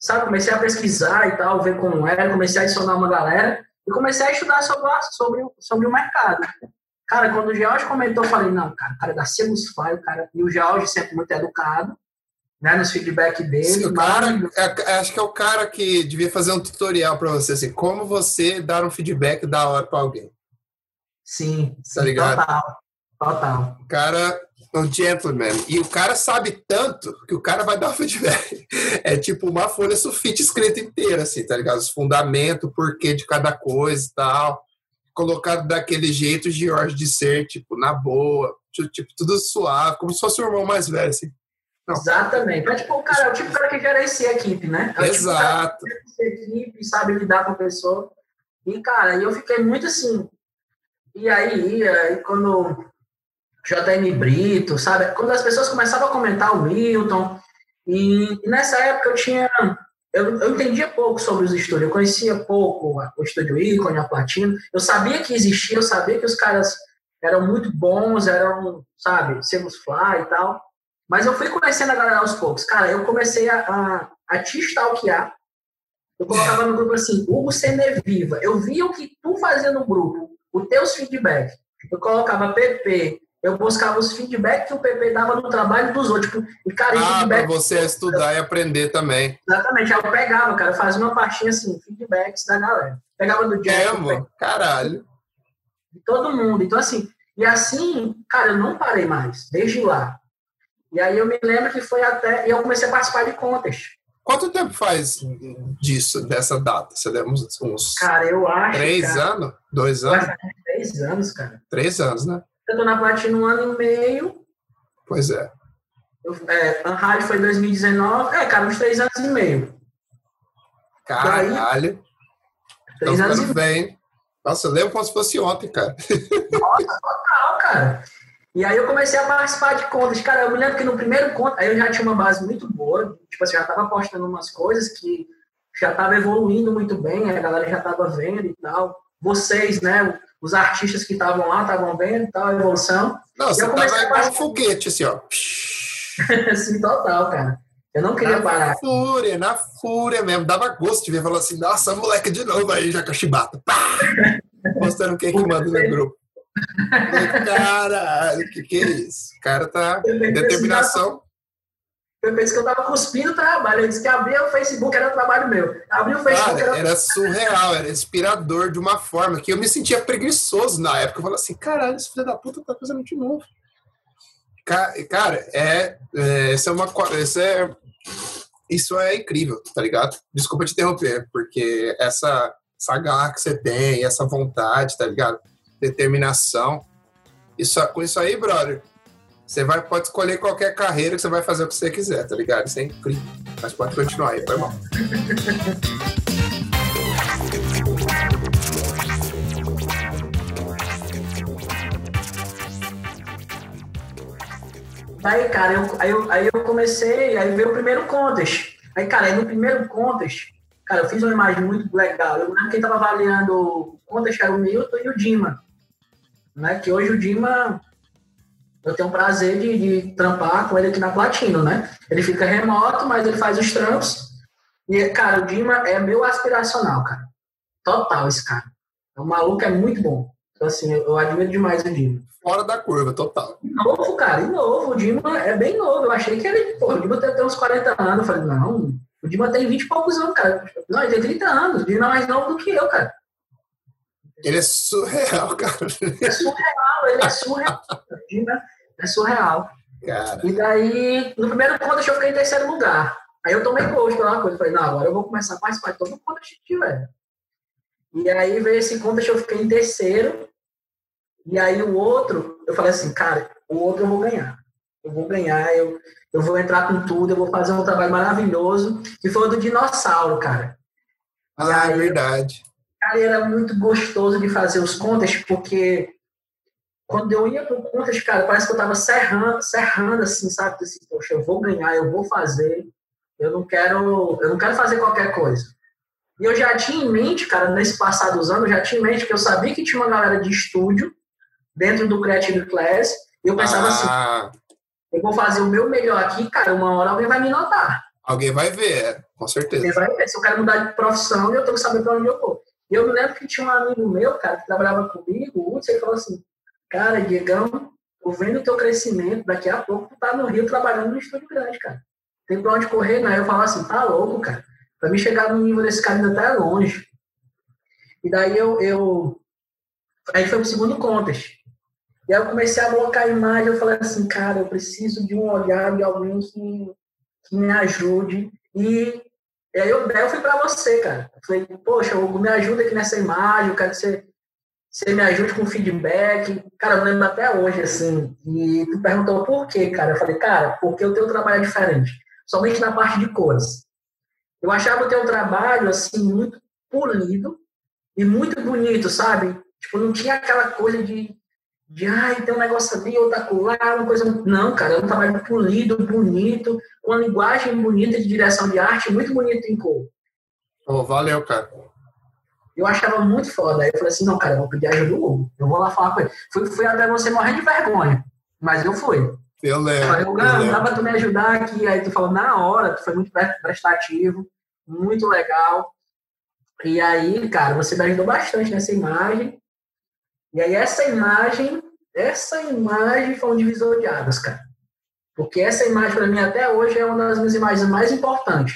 Sabe, comecei a pesquisar e tal, ver como era, comecei a adicionar uma galera e comecei a estudar sobre, sobre, sobre o mercado. Cara, quando o George comentou, eu falei, não, cara, o cara é da Segos Fly, o cara, e o George sempre muito educado, né, nos feedback dele. Sim, o cara, é, acho que é o cara que devia fazer um tutorial para você, assim, como você dar um feedback da hora para alguém. Sim, tá ligado? total. Total. O cara é um gentleman. E o cara sabe tanto que o cara vai dar um feedback. É tipo uma folha sulfite escrita inteira, assim, tá ligado? Os fundamentos, o porquê de cada coisa e tal. Colocado daquele jeito, George, de ser, tipo, na boa. Tipo, tudo suave, como se fosse o irmão mais velho, assim. Não. Exatamente. É tipo o cara, é o tipo cara que gerencia a equipe, né? É Exato. Tipo que equipe, sabe lidar com a pessoa. E, cara, eu fiquei muito assim, e aí, aí quando JM Brito, sabe? Quando as pessoas começavam a comentar o Milton, e, e nessa época eu tinha. Eu, eu entendia pouco sobre os estúdios, eu conhecia pouco o estúdio Icon, a Platino. Eu sabia que existia, eu sabia que os caras eram muito bons, eram, sabe, Semus Fly e tal. Mas eu fui conhecendo a galera aos poucos. Cara, eu comecei a, a, a te stalkear. Eu colocava no grupo assim, Hugo Viva. Eu via o que tu fazia no grupo os teus feedbacks. Eu colocava PP, eu buscava os feedbacks que o PP dava no trabalho dos outros. Tipo, e, cara, ah, feedback... pra você estudar e aprender também. Exatamente. Aí eu pegava, cara, fazia uma pastinha assim, feedbacks da galera. Pegava do Jack. É, mano, caralho. De todo mundo. Então, assim, e assim, cara, eu não parei mais, desde lá. E aí eu me lembro que foi até. E eu comecei a participar de contas. Quanto tempo faz disso, dessa data? Você deu uns, uns cara, eu acho, três cara, anos? Dois anos? Três anos, cara. Três anos, né? Eu tô na Platina um ano e meio. Pois é. Eu, é, a rádio foi em 2019. É, cara, uns três anos e meio. Caralho. três anos e meio. Nossa, eu lembro como se fosse ontem, cara. Nossa, total, cara. E aí eu comecei a participar de contas. Cara, eu me lembro que no primeiro conto, aí eu já tinha uma base muito boa. Tipo assim, já tava postando umas coisas que já tava evoluindo muito bem, a galera já tava vendo e tal. Vocês, né, os artistas que estavam lá estavam vendo e tal, a evolução. Não, você tava igual um foguete, assim, ó. Sim, total, cara. Eu não queria na parar. Na fúria, na fúria mesmo. Dava gosto de ver, falar assim, nossa, moleque de novo aí, já com a chibata. Mostrando quem que manda no grupo. Caralho, que que é isso? O cara tá. Determinação. Eu pensei que eu tava cuspindo trabalho. Eu disse que abrir o Facebook era trabalho meu. Abrir o Facebook cara, era... era surreal, era inspirador de uma forma que eu me sentia preguiçoso na época. Eu falava assim, caralho, esse filho da puta tá fazendo de novo. Cara, é, é essa é uma. Essa é isso é incrível, tá ligado? Desculpa te interromper, porque essa, essa garra que você tem, essa vontade, tá ligado? Determinação. Isso, com isso aí, brother, você vai, pode escolher qualquer carreira que você vai fazer o que você quiser, tá ligado? Isso é incrível. Mas pode continuar aí, foi mal. Aí, cara, eu, aí, eu, aí eu comecei, aí veio o primeiro contest. Aí, cara, aí no primeiro contest, cara, eu fiz uma imagem muito legal. Eu lembro quem tava avaliando o contest era o Milton e o Dima. Né? Que hoje o Dima, eu tenho o prazer de, de trampar com ele aqui na Platino, né? Ele fica remoto, mas ele faz os trampos. E, cara, o Dima é meu aspiracional, cara. Total esse cara. O maluco é muito bom. Então, assim, eu, eu admiro demais o Dima fora da curva, total. Novo, cara, e novo. O Dima é bem novo. Eu achei que ele, pô, o Dima tem, uns 40 anos. Eu falei, não, o Dima tem 20 e poucos anos, cara. Não, ele tem 30 anos. O Dima é mais novo do que eu, cara. Ele é surreal, cara. é surreal, ele é surreal. é surreal. Cara. E daí, no primeiro contest eu fiquei em terceiro lugar. Aí eu tomei gosto pela coisa. Falei, não, agora eu vou começar a participar de todo o contest que tiver. E aí veio esse contest, eu fiquei em terceiro. E aí o outro, eu falei assim, cara, o outro eu vou ganhar. Eu vou ganhar, eu, eu vou entrar com tudo, eu vou fazer um trabalho maravilhoso. Que foi o do dinossauro, cara. Ah, aí, é verdade. Cara, era muito gostoso de fazer os contas, porque quando eu ia pro contas, cara, parece que eu tava serrando, serrando assim, sabe? Assim, poxa, eu vou ganhar, eu vou fazer. Eu não quero, eu não quero fazer qualquer coisa. E eu já tinha em mente, cara, nesse passado dos anos, eu já tinha em mente que eu sabia que tinha uma galera de estúdio dentro do Creative Class. E eu pensava assim, ah. assim, eu vou fazer o meu melhor aqui, cara, uma hora alguém vai me notar. Alguém vai ver, com certeza. Alguém vai ver. Se eu quero mudar de profissão, eu tenho que saber para onde eu vou. E eu me lembro que tinha um amigo meu, cara, que trabalhava comigo, o Hudson, ele falou assim, cara, Diegão, tô vendo o teu crescimento, daqui a pouco tu tá no Rio trabalhando no estúdio grande, cara. Tem pra onde correr, né? Eu falava assim, tá louco, cara. Pra mim chegar no nível desse cara ainda tá longe. E daí eu, eu... Aí foi o segundo contest. E aí eu comecei a blocar a imagem, eu falei assim, cara, eu preciso de um olhar de alguém que, que me ajude. E, e aí eu, eu fui para você, cara. Falei, poxa, Hugo, me ajuda aqui nessa imagem, eu quero que você, você me ajude com feedback. Cara, eu lembro até hoje, assim. E tu perguntou por quê, cara. Eu falei, cara, porque o teu trabalho é diferente. Somente na parte de cores. Eu achava o teu trabalho, assim, muito polido e muito bonito, sabe? Tipo, não tinha aquela coisa de de ai, tem um negócio ali, outra colar, uma coisa. Não, cara, é um trabalho polido, bonito, uma linguagem bonita de direção de arte, muito bonito em cor. Oh, valeu, cara. Eu achava muito foda. Aí eu falei assim, não, cara, eu vou pedir ajuda do Hugo. Eu vou lá falar com ele. Fui, fui até você morrer de vergonha. Mas eu fui. Eu lembro. Eu falei, Hugo, dá pra tu me ajudar aqui. Aí tu falou, na hora, tu foi muito prestativo, muito legal. E aí, cara, você me ajudou bastante nessa imagem. E aí essa imagem, essa imagem foi um divisor de águas, cara. Porque essa imagem para mim até hoje é uma das minhas imagens mais importantes.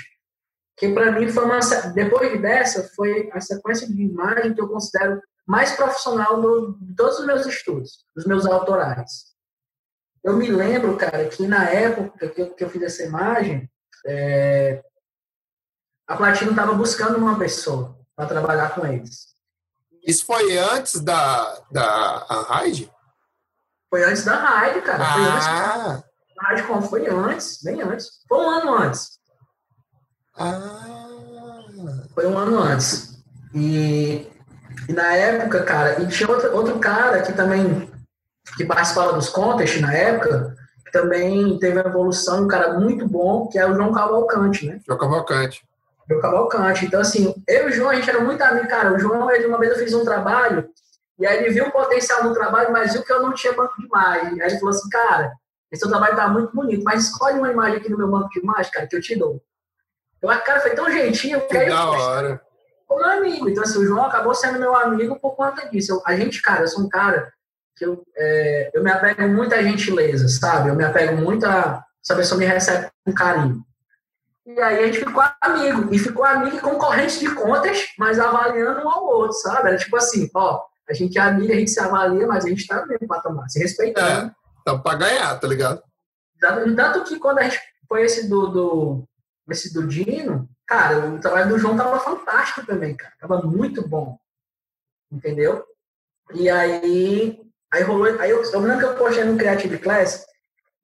Que para mim foi uma depois dessa foi a sequência de imagem que eu considero mais profissional do, de todos os meus estudos, dos meus autorais. Eu me lembro, cara, que na época que eu, que eu fiz essa imagem, é, a Platino estava buscando uma pessoa para trabalhar com eles. Isso foi antes da, da Raid? Foi antes da Raid, cara. Ah. Foi antes. A Raid como foi antes, bem antes. Foi um ano antes. Ah. Foi um ano antes. E, e na época, cara, e tinha outro, outro cara que também que participava dos contests na época, que também teve uma evolução, um cara muito bom, que é o João Cavalcante, né? João Cavalcante do Cavalcante. Então, assim, eu e o João, a gente era muito amigo, cara. O João, ele, uma vez eu fiz um trabalho, e aí ele viu o potencial no trabalho, mas viu que eu não tinha banco de imagem. Aí ele falou assim, cara, esse seu trabalho tá muito bonito, mas escolhe uma imagem aqui no meu banco de imagem, cara, que eu te dou. Eu, a cara foi tão gentil, que aí, da hora. Como meu amigo. Então, assim, o João acabou sendo meu amigo por conta disso. Eu, a gente, cara, eu sou um cara que eu, é, eu me apego muito à gentileza, sabe? Eu me apego muito a. Essa pessoa me recebe com carinho. E aí a gente ficou amigo. E ficou amigo e concorrente de contas, mas avaliando um ao outro, sabe? Era tipo assim, ó, a gente é amigo, a gente se avalia, mas a gente tá no mesmo patamar, se respeitando. É, então pra ganhar, tá ligado? Tanto que quando a gente foi esse do, do, esse do Dino, cara, o trabalho do João tava fantástico também, cara. Tava muito bom. Entendeu? E aí, aí rolou. Aí eu, eu lembro que eu postei no Creative Class,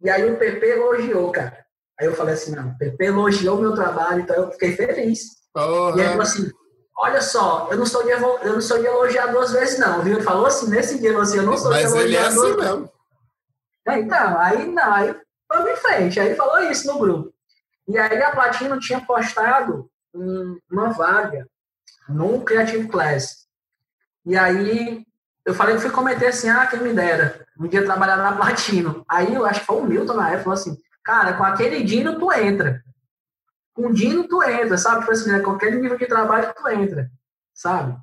e aí o PP elogiou, cara. Aí eu falei assim, não, o PP elogiou o meu trabalho, então eu fiquei feliz. Uhum. E ele falou assim, olha só, eu não sou de, eu não sou de elogiar duas vezes, não, viu? Ele falou assim, nesse dia, assim, eu não sou Mas de elogiar ele é assim duas mesmo. Então, aí não, aí vamos em frente. Aí falou isso no grupo. E aí a Platino tinha postado uma vaga no Creative Class. E aí eu falei, eu fui comentar assim, ah, quem me dera, um dia trabalhar na Platino. Aí eu acho que foi o Milton na época, falou assim, cara, com aquele Dino tu entra. Com Dino tu entra, sabe? Tipo assim, né? com aquele nível de trabalho tu entra, sabe?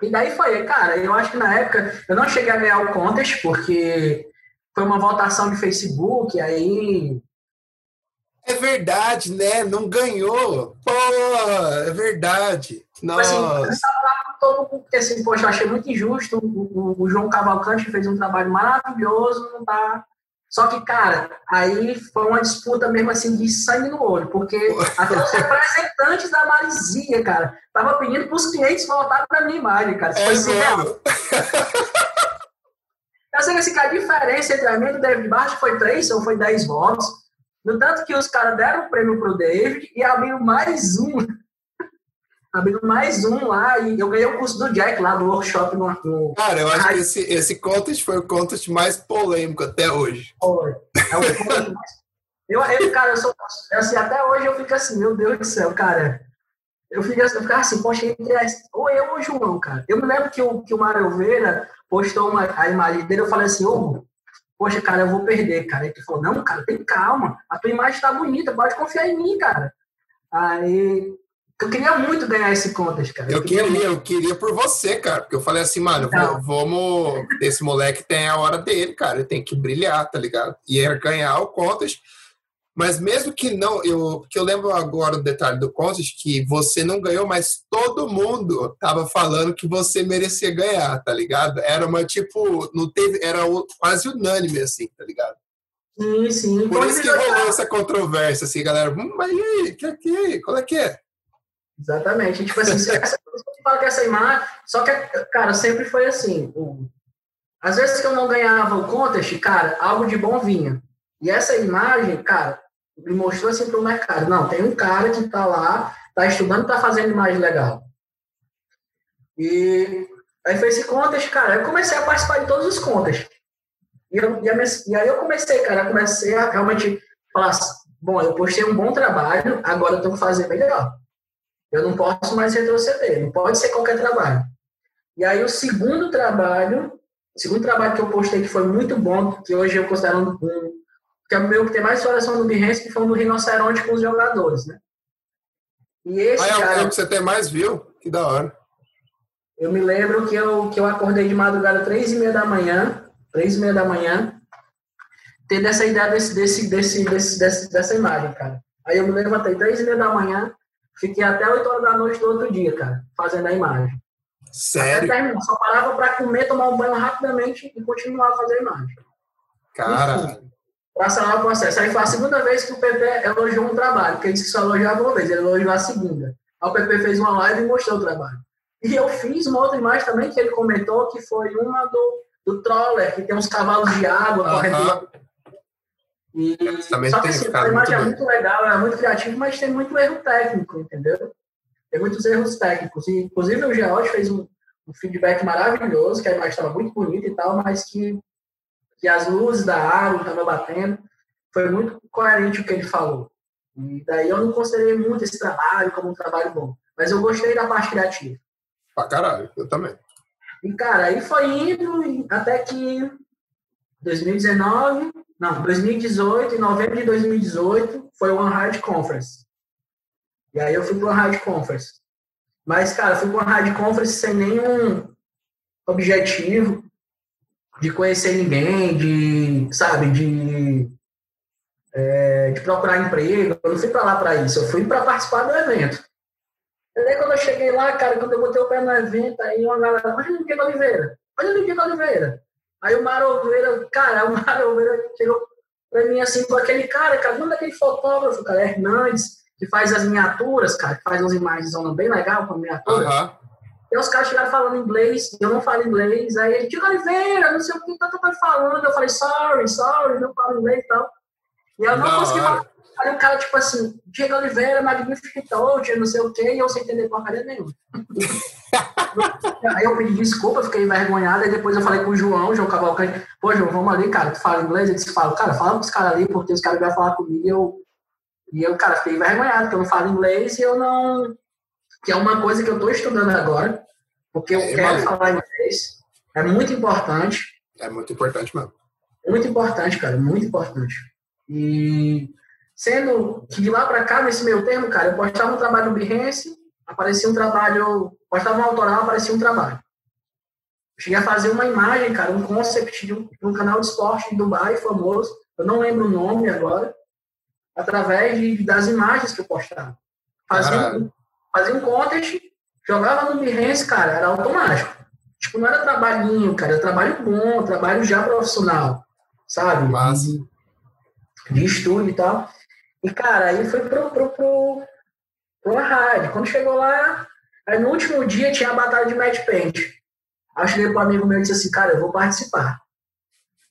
E daí foi, cara, eu acho que na época eu não cheguei a ganhar o contest, porque foi uma votação de Facebook, aí. É verdade, né? Não ganhou. Pô, é verdade. Tipo assim, Nossa. Assim, todo porque assim, poxa, eu achei muito injusto. O, o, o, João Cavalcante fez um trabalho maravilhoso, não tá. Só que, cara, aí foi uma disputa mesmo assim de sangue no olho, porque até os representantes da Marizia, cara, tava pedindo para os clientes votarem na minha imagem, cara. Isso é mesmo? Eu sei que assim, a diferença entre a minha e o David Bart foi 3 ou foi 10 votos. No tanto que os caras deram o prêmio pro David e abriram mais um. abriram mais um lá e eu ganhei o curso do Jack lá do workshop no. no cara, eu acho que esse, esse contest foi o contest mais polêmico até hoje. Foi. É o contest mais. Eu, eu, cara, eu sou. Assim, até hoje eu fico assim, meu Deus do céu, cara. Eu fico, eu fico assim, poxa, ou eu ou o João, cara. Eu me lembro que o, que o Mário Veira postou uma, a imagem dele, eu falei assim, ô, poxa, cara, eu vou perder, cara. Ele falou, não, cara, tem calma, a tua imagem tá bonita, pode confiar em mim, cara. Aí, eu queria muito ganhar esse contest, cara. Eu, eu queria, queria eu queria por você, cara, porque eu falei assim, mano, então, vamos, esse moleque tem a hora dele, cara, ele tem que brilhar, tá ligado? E é ganhar o contest mas mesmo que não, eu, que eu lembro agora o detalhe do Contest que você não ganhou, mas todo mundo tava falando que você merecia ganhar, tá ligado? Era uma tipo, não teve, era quase unânime assim, tá ligado? Sim, sim. Por isso que rolou essa controvérsia, assim, galera. Hum, mas e aí, que aqui? Qual é que é? Exatamente. Tipo assim, essa, fala que essa imagem. Só que, cara, sempre foi assim. Às vezes que eu não ganhava o contest, cara, algo de bom vinha. E essa imagem, cara, me mostrou assim para o mercado. Não, tem um cara que está lá, está estudando, está fazendo imagem legal. E aí foi esse contest, cara. Eu comecei a participar de todos os contas. E, eu, e, a, e aí eu comecei, cara, comecei a realmente falar assim, bom, eu postei um bom trabalho, agora eu tenho que fazer melhor. Eu não posso mais retroceder, não pode ser qualquer trabalho. E aí o segundo trabalho, o segundo trabalho que eu postei que foi muito bom, que hoje eu considero um, um que é o meu que tem mais exploração do Behance, que foi um do rinoceronte com os jogadores, né? E esse ah, é, cara, o que você tem mais viu? Que da hora. Eu me lembro que eu, que eu acordei de madrugada três e meia da manhã, três e meia da manhã, tendo essa ideia desse, desse, desse, desse, desse, dessa imagem, cara. Aí eu me levantei três e meia da manhã, fiquei até oito horas da noite do outro dia, cara, fazendo a imagem. Sério? Até só parava para comer, tomar um banho rapidamente e continuar a fazer a imagem. Cara, para sanar o processo. Aí foi a segunda vez que o PP elogiou um trabalho, porque ele disse que só elogiava uma vez, ele elogiou a segunda. Aí o PP fez uma live e mostrou o trabalho. E eu fiz uma outra imagem também que ele comentou, que foi uma do, do Troller, que tem uns cavalos de água correndo lá. E, também só que assim, a imagem é muito legal, é muito criativo, mas tem muito erro técnico, entendeu? Tem muitos erros técnicos. E, inclusive o George fez um, um feedback maravilhoso, que a imagem estava muito bonita e tal, mas que que as luzes da água estavam batendo. Foi muito coerente o que ele falou. E daí eu não considerei muito esse trabalho como um trabalho bom. Mas eu gostei da parte criativa. Pra caralho, eu também. E, cara, aí foi indo até que 2019, não, 2018, em novembro de 2018, foi o One Hard Conference. E aí eu fui para o One Hard Conference. Mas, cara, fui para o One Hard Conference sem nenhum objetivo de conhecer ninguém, de, sabe, de, é, de procurar emprego. Eu não fui para lá para isso, eu fui para participar do evento. E aí, quando eu cheguei lá, cara, quando eu botei o pé no evento, aí uma galera, olha o Diego Oliveira, olha o Diego Oliveira. Aí o Mário Oliveira, cara, o Mário Oliveira chegou para mim assim, com aquele cara, cara, manda aquele fotógrafo, cara, Hernandes. que faz as miniaturas, cara, que faz umas imagens bem legal com a miniatura. Uhum. E os caras chegaram falando inglês, eu não falo inglês, aí ele, Tio Oliveira, não sei o que tá falando, eu falei, sorry, sorry, não falo inglês e tal. E eu não, não consegui falar. Aí o cara, tipo assim, Diego Oliveira, Magnificent Toad, não sei o quê, e eu sem entender porcaria nenhuma. aí eu pedi desculpa, fiquei envergonhado, e depois eu falei com o João, João Cavalcante, pô, João, vamos ali, cara, tu fala inglês? Ele disse, fala, cara, fala com os caras ali, porque os caras vão falar comigo, e eu, e eu, cara, fiquei envergonhado, porque eu não falo inglês, e eu não... Que é uma coisa que eu tô estudando agora, porque eu é, quero falar inglês, é muito importante. É muito importante mesmo. Muito importante, cara, muito importante. E sendo que de lá para cá, nesse meio termo, cara, eu postava um trabalho no Behance, aparecia um trabalho, postava um autoral, aparecia um trabalho. Eu cheguei a fazer uma imagem, cara, um concept de um, de um canal de esporte de Dubai famoso, eu não lembro o nome agora, através de, das imagens que eu postava. Fazia, um, fazia um contest, jogava no Behance, cara, era automático. Tipo, não era trabalhinho, cara, era trabalho bom, trabalho já profissional, sabe? Massa de estúdio e tal. E, cara, aí foi pro, pro, pro, pro rádio. Quando chegou lá, aí no último dia tinha a batalha de match paint. Aí eu cheguei pro amigo meu e disse assim, cara, eu vou participar.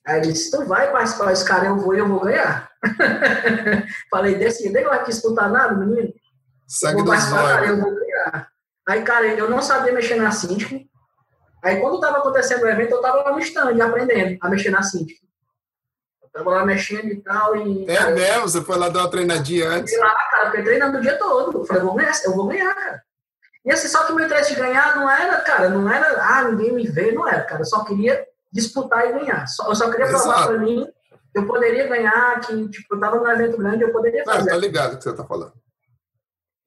Aí ele disse, tu vai participar esse cara, eu vou e eu vou ganhar. Falei, desse nem vai disputar nada, menino. Sangue dos cara, eu vou ganhar. Aí, cara, eu não sabia mexer na síndico. Aí, quando tava acontecendo o evento, eu tava lá no stand, aprendendo a mexer na síndico. Tava lá mexendo e tal. E, é cara, mesmo? Você foi lá dar uma treinadinha antes? Fui lá, cara, fiquei treinando o dia todo. Eu falei, eu vou ganhar, eu vou ganhar, cara. E assim, só que o meu interesse de ganhar não era, cara, não era, ah, ninguém me vê, não era, cara. Eu só queria disputar e ganhar. Só, eu só queria provar Exato. pra mim que eu poderia ganhar, que, tipo, eu tava num evento grande, eu poderia fazer. Não, tá ligado o que você tá falando.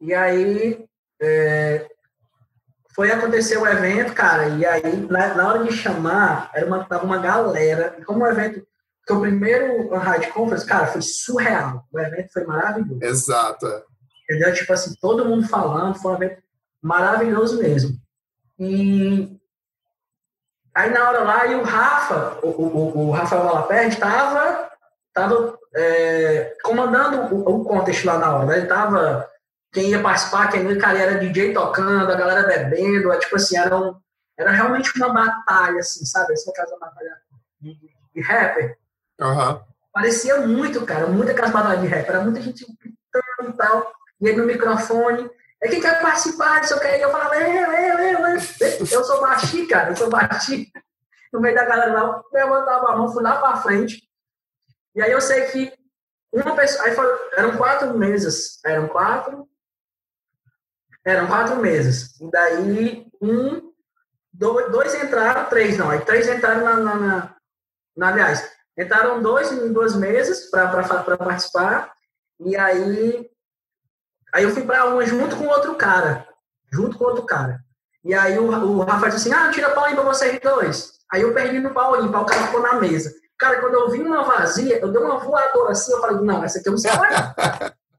E aí, é, foi acontecer o evento, cara, e aí, na, na hora de chamar, era uma, tava uma galera, e como o evento porque o primeiro Unhide Conference, cara, foi surreal. O evento foi maravilhoso. Exato. É. Entendeu? Tipo assim, todo mundo falando, foi um evento maravilhoso mesmo. E aí na hora lá, e o Rafa, o, o, o Rafael Valaperde, estava tava, é, comandando o, o contest lá na hora. Né? Ele estava, quem ia participar, quem ia, cara, era DJ tocando, a galera bebendo, é, tipo assim, era, um, era realmente uma batalha, assim, sabe? Essa casa uma batalha de, de rapper. Uhum. Parecia muito, cara, muita casbada de rap, era muita gente gritando e tal, e no microfone, é quem quer participar, isso eu quero, eu falava, eu, eu, eu, eu, eu sou baixinho, cara, eu sou baixinho. No meio da galera lá, eu levantava a mão, fui lá pra frente, e aí eu sei que uma pessoa, aí foram, eram quatro mesas, eram quatro, eram quatro mesas, e daí um, dois, dois entraram, três não, aí três entraram na, na, na, na aliás, Entraram dois em duas mesas para participar, e aí, aí eu fui para uma junto com outro cara, junto com outro cara. E aí o, o Rafa disse assim, ah, tira pau aí para vocês dois. Aí eu perdi no pau ímpar, o cara ficou na mesa. Cara, quando eu vi uma vazia, eu dei uma voadora assim, eu falei, não, essa aqui eu não sei mais.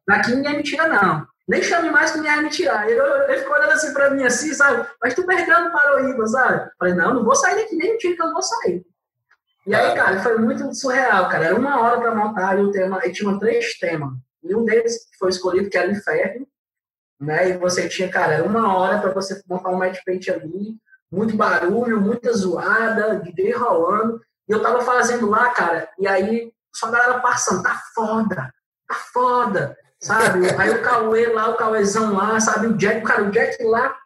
Daqui ninguém me tira, não. Nem chame mais que ninguém vai me tirar. Ele, ele ficou olhando assim pra mim, assim, sabe? Mas tu perdendo para o Iba, sabe? Falei, não, não vou sair daqui, nem me tira que eu não vou sair. E aí, cara, foi muito surreal, cara. Era uma hora para montar e o tema, e tinha três temas. E um deles foi escolhido, que era inferno, né? E você tinha, cara, era uma hora para você montar um match paint ali, muito barulho, muita zoada, DJ rolando. E eu tava fazendo lá, cara, e aí só a galera passando, tá foda, tá foda, sabe? Aí o Cauê lá, o Cauêzão lá, sabe? O Jack, cara, o Jack lá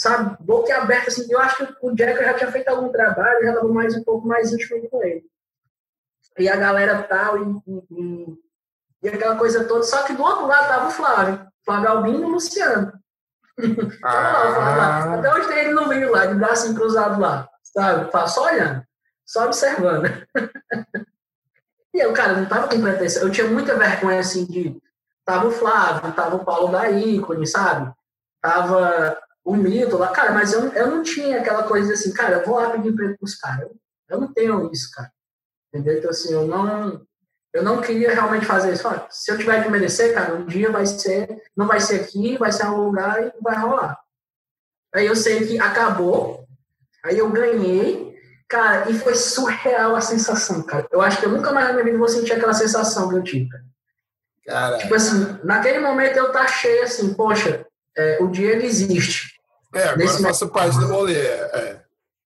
sabe, boca aberta, assim, eu acho que o Jack já tinha feito algum trabalho, já estava mais um pouco mais íntimo com ele. E a galera tal, e, e, e, aquela coisa toda, só que do outro lado tava o Flávio, Flávio Albino e o Luciano. Ah. Até hoje tem ele no meio lá, de braço cruzado lá, sabe, só olhando, só observando. e eu, cara, não tava com pretensão, eu tinha muita vergonha, assim, de... Tava o Flávio, tava o Paulo da ícone, sabe? Tava o mito lá, cara, mas eu, eu não tinha aquela coisa assim, cara, eu vou lá pedir emprego pros caras. Eu, eu não tenho isso, cara. Entendeu? Então, assim, eu não, eu não queria realmente fazer isso. Olha, se eu tiver que merecer, cara, um dia vai ser, não vai ser aqui, vai ser um lugar e vai rolar. Aí eu sei que acabou, aí eu ganhei, cara, e foi surreal a sensação, cara. Eu acho que eu nunca mais na minha vida vou sentir aquela sensação que eu tive, cara. Caralho. Tipo assim, naquele momento eu taxei assim, poxa, é, o dinheiro existe. É, agora faço parte do rolê. É.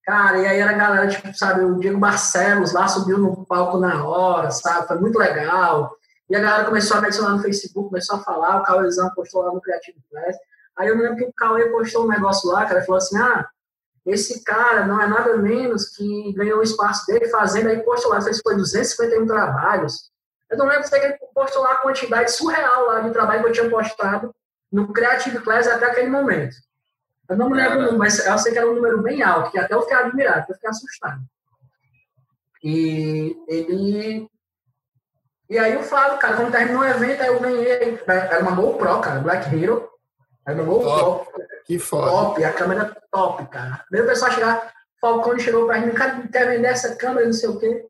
Cara, e aí era a galera, tipo, sabe, o Diego Barcelos lá subiu no palco na hora, sabe? Foi muito legal. E a galera começou a me adicionar no Facebook, começou a falar, o Cauêzão postou lá no Creative Class. Aí eu lembro que o Cauê postou um negócio lá, cara, falou assim, ah, esse cara não é nada menos que ganhou o espaço dele fazendo, aí postou lá, fez foi 251 trabalhos. Eu não lembro se ele postou lá a quantidade surreal lá de trabalho que eu tinha postado no Creative Class até aquele momento. Eu não me lembro, mas eu sei que era um número bem alto, que até eu fiquei admirado, eu fiquei assustado. E ele. E aí eu falo, cara, quando terminou o evento, aí eu ganhei. Era uma GoPro, cara, Black Hero. Era uma GoPro. Que foda. Top, a câmera top, cara. Veio o pessoal chegar, Falcone chegou pra mim, cara, quer vender essa câmera, não sei o quê.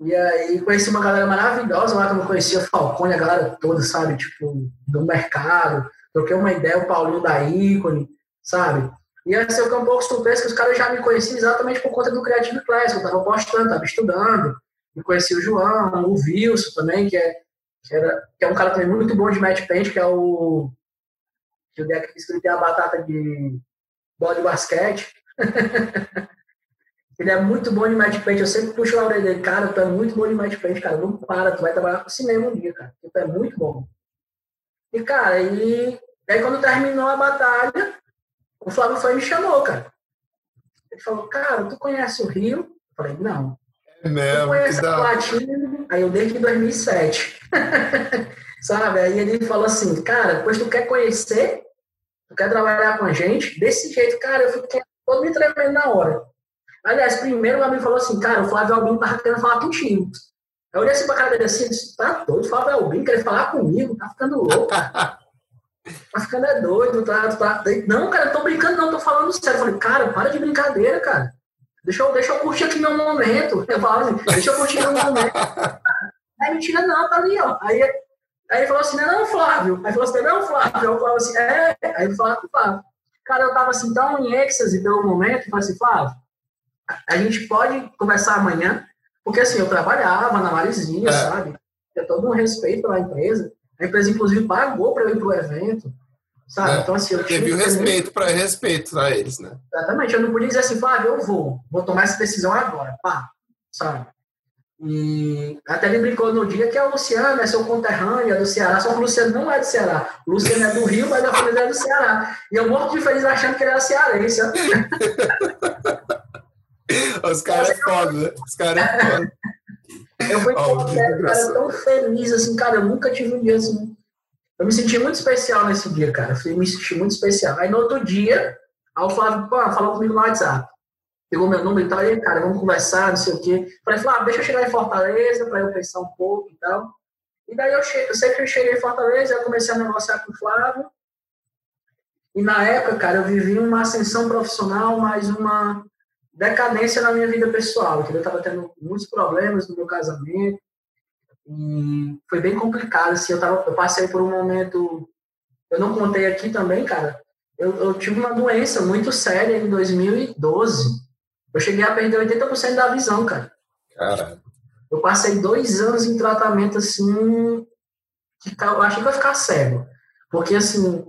E aí conheci uma galera maravilhosa lá que eu não conhecia, Falcone, a galera toda, sabe? Tipo, do mercado. Troquei uma ideia, o Paulinho da ícone sabe? E assim, eu fiquei um pouco surpreso que os caras já me conheciam exatamente por conta do Creative Class, eu estava postando, estava estudando. Me conheci o João, o Wilson também, que é, que, era, que é um cara também muito bom de match paint, que é o. que o deck que tem a batata de bola de basquete. Ele é muito bom de match paint, eu sempre puxo a orelha dele, cara, tu é muito bom de match paint, cara, não para, tu vai trabalhar com cinema um dia, cara, tu é muito bom. E, cara, e aí quando terminou a batalha, o Flávio foi e me chamou, cara. Ele falou, cara, tu conhece o Rio? Eu falei, não. É mesmo, tu conhece a Platina? Aí eu desde 2007. Sabe? Aí ele falou assim, cara, depois tu quer conhecer, tu quer trabalhar com a gente, desse jeito, cara, eu fiquei todo me tremendo na hora. Aliás, primeiro o amigo falou assim, cara, o Flávio Albino tava querendo falar contigo. Eu olhei assim pra cara dele assim, tá doido, o Flávio Albino quer falar comigo, tá ficando louco. Tá ficando é doido, tá, tá. Não, cara, eu tô brincando, não, tô falando sério. Eu falei, cara, para de brincadeira, cara. Deixa eu, deixa eu curtir aqui meu momento. Eu falava assim, deixa eu curtir meu momento. Aí mentira, não, tá ali, ó. Aí, aí ele falou assim, não, não, Flávio. Aí falou assim, não, Flávio. Eu falava assim, é. Aí ele falava, Flávio. Cara, eu tava assim, tão em êxtase pelo momento, eu falei assim, Flávio, a gente pode conversar amanhã? Porque assim, eu trabalhava na Marizinha, é. sabe? Tinha todo um respeito pela empresa. A empresa, inclusive, pagou para eu ir para o evento. Sabe? É, então, assim, eu teve o respeito para respeito a eles, né? Exatamente. Eu não podia dizer assim, Flávio, eu vou, vou tomar essa decisão agora, pá, sabe? E até ele brincou no dia que a Luciana é seu conterrânea do Ceará, só que o Luciano não é do Ceará. O Luciano é do Rio, mas a família é do Ceará. E eu morro de feliz achando que ele era cearense. Os caras é foda, né? Os caras é foda. Eu fui oh, cara, tão feliz, assim, cara, eu nunca tive um dia assim. Eu me senti muito especial nesse dia, cara. Eu me senti muito especial. Aí no outro dia, aí o Flávio pô, falou comigo no WhatsApp. Pegou meu número e tal, aí, cara, vamos conversar, não sei o quê. Falei, Flávio, deixa eu chegar em Fortaleza para eu pensar um pouco e tal. E daí eu, che... eu sempre cheguei em Fortaleza, eu comecei a negociar com o Flávio. E na época, cara, eu vivi uma ascensão profissional, mais uma decadência na minha vida pessoal, entendeu? Eu estava tendo muitos problemas no meu casamento e foi bem complicado, assim, eu, tava, eu passei por um momento, eu não contei aqui também, cara, eu, eu tive uma doença muito séria em 2012, eu cheguei a perder 80% da visão, cara. Caralho. Eu passei dois anos em tratamento, assim, que eu achei que ia ficar cego, porque, assim,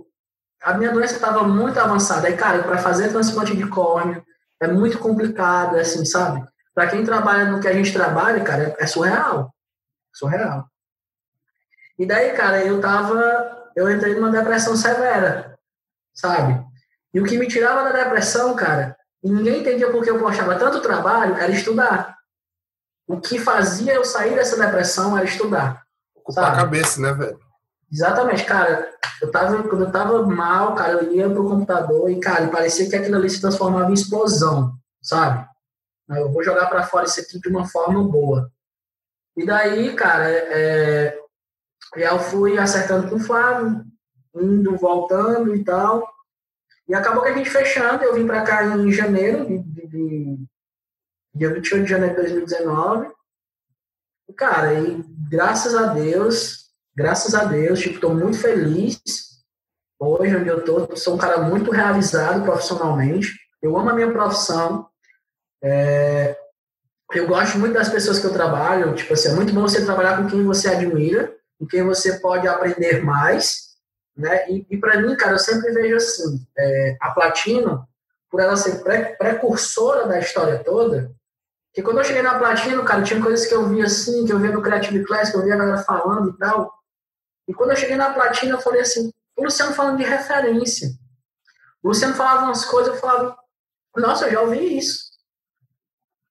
a minha doença estava muito avançada, aí, cara, para fazer transplante de córnea, é muito complicado, é assim, sabe? Para quem trabalha no que a gente trabalha, cara, é surreal. Surreal. E daí, cara, eu tava. Eu entrei numa depressão severa, sabe? E o que me tirava da depressão, cara, e ninguém entendia por que eu postava tanto trabalho, era estudar. O que fazia eu sair dessa depressão era estudar. Ocupar sabe? a cabeça, né, velho? Exatamente, cara. Eu tava, quando eu tava mal, cara, eu ia pro computador e, cara, parecia que aquilo ali se transformava em explosão, sabe? Eu vou jogar para fora isso aqui de uma forma boa. E daí, cara, é, eu fui acertando com o Flávio, indo, voltando e tal. E acabou que a gente fechando, eu vim para cá em janeiro, de, de, de, dia 28 de janeiro de 2019. E, cara, e graças a Deus, graças a Deus, tipo, estou muito feliz hoje onde eu estou. Sou um cara muito realizado profissionalmente. Eu amo a minha profissão. É, eu gosto muito das pessoas que eu trabalho. Tipo assim, é muito bom você trabalhar com quem você admira, em quem você pode aprender mais, né? E, e para mim, cara, eu sempre vejo assim, é, a Platino, por ela ser precursora da história toda, que quando eu cheguei na Platino, cara, tinha coisas que eu via assim, que eu via no Creative Class, que eu via a galera falando e tal. E quando eu cheguei na Platino, eu falei assim, o Luciano falando de referência. O Luciano falava umas coisas, eu falava, nossa, eu já ouvi isso.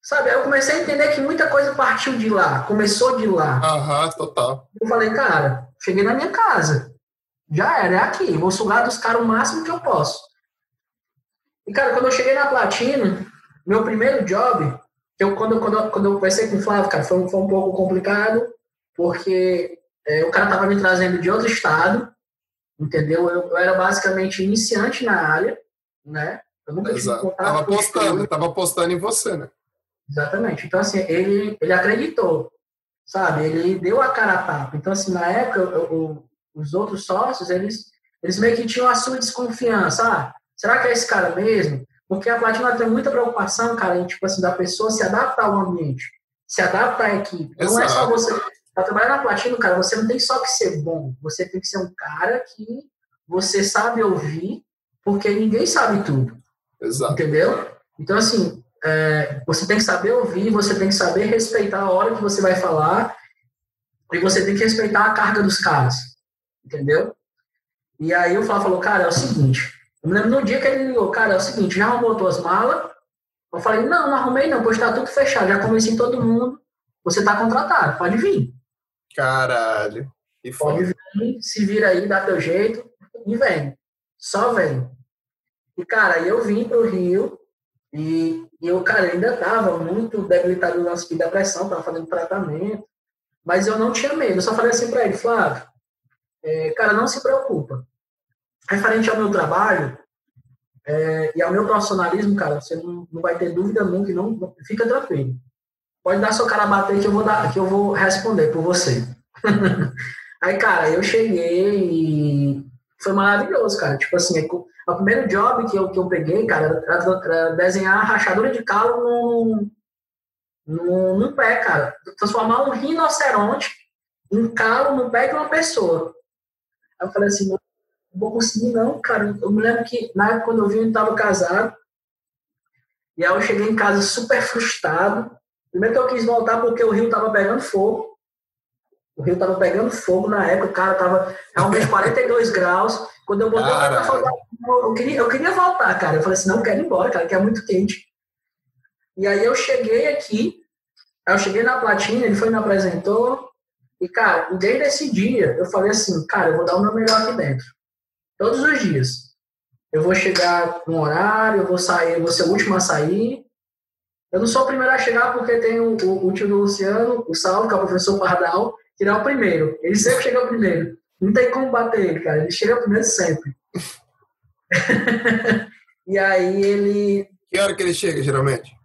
Sabe, aí eu comecei a entender que muita coisa partiu de lá, começou de lá. Aham, total. Eu falei, cara, cheguei na minha casa. Já era, é aqui. Vou sugar dos caras o máximo que eu posso. E, cara, quando eu cheguei na Platina, meu primeiro job, eu, quando, quando, quando eu conversei com o Flávio, cara, foi, foi um pouco complicado, porque é, o cara tava me trazendo de outro estado, entendeu? Eu, eu era basicamente iniciante na área, né? Eu nunca Exato. tive contato tava apostando, tava apostando em você, né? Exatamente. Então, assim, ele, ele acreditou, sabe? Ele deu a cara a tapa. Então, assim, na época, eu, eu, os outros sócios, eles, eles meio que tinham a sua desconfiança. Ah, será que é esse cara mesmo? Porque a Platina tem muita preocupação, cara, em, tipo assim, da pessoa se adaptar ao ambiente, se adaptar à equipe. Exato. Não é só você... Para trabalhar na Platina, cara, você não tem só que ser bom, você tem que ser um cara que você sabe ouvir, porque ninguém sabe tudo. Exato. Entendeu? Então, assim, é, você tem que saber ouvir, você tem que saber respeitar a hora que você vai falar e você tem que respeitar a carga dos caras, entendeu? E aí o Flávio falou, cara, é o seguinte, eu me lembro no dia que ele ligou, cara, é o seguinte, já arrumou tuas malas? Eu falei, não, não arrumei não, pois tá tudo fechado, já convenci todo mundo, você tá contratado, pode vir. Caralho. Que pode vir, se vira aí, dá teu jeito e vem. Só vem. E, cara, eu vim pro Rio e e eu, cara, ainda estava muito debilitado no lance de depressão, estava fazendo tratamento, mas eu não tinha medo. Eu só falei assim para ele, Flávio, é, cara, não se preocupa. Referente ao meu trabalho é, e ao meu profissionalismo, cara, você não, não vai ter dúvida nunca, não, não, fica tranquilo. Pode dar sua cara bater que eu vou, dar, que eu vou responder por você. Aí, cara, eu cheguei e foi maravilhoso, cara. Tipo assim, é o primeiro job que eu, que eu peguei, cara, era, era desenhar rachadura de calo num, num, num pé, cara. Transformar um rinoceronte em calo no pé de uma pessoa. Aí eu falei assim, não vou conseguir não, cara. Eu me lembro que na época quando eu vim, eu estava casado. E aí eu cheguei em casa super frustrado. Primeiro que eu quis voltar porque o rio tava pegando fogo. O rio tava pegando fogo na época, o cara tava realmente 42 graus. Quando eu botei pra falar, eu queria, eu queria voltar, cara. Eu falei assim, não, quero ir embora, cara, que é muito quente. E aí eu cheguei aqui, eu cheguei na platina, ele foi me apresentou, e, cara, desde esse dia, eu falei assim, cara, eu vou dar o meu melhor aqui dentro. Todos os dias. Eu vou chegar no horário, eu vou sair, eu vou ser o último a sair. Eu não sou o primeiro a chegar porque tem o, o, o tio do Luciano, o Saulo, que é o professor Pardal, que é o primeiro. Ele sempre chega primeiro. Não tem como bater ele, cara. Ele chega primeiro sempre. e aí ele. Que hora que ele chega, geralmente?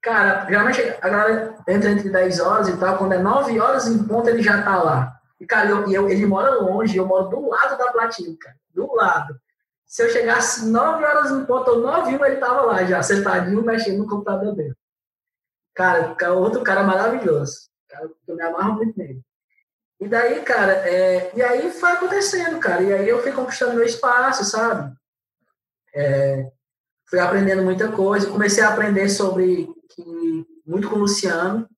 Cara, geralmente a galera entra entre 10 horas e tal. Quando é 9 horas em ponto, ele já tá lá. E, cara, eu, eu, ele mora longe, eu moro do lado da platina, cara. Do lado. Se eu chegasse 9 horas em ponto ou 9 1, ele tava lá já, sentadinho, mexendo no computador dele. Cara, outro cara maravilhoso. Cara, eu me amarro muito nele. E daí, cara, é, e aí foi acontecendo, cara. E aí eu fui conquistando meu espaço, sabe? É, fui aprendendo muita coisa. Comecei a aprender sobre que, muito com o Luciano.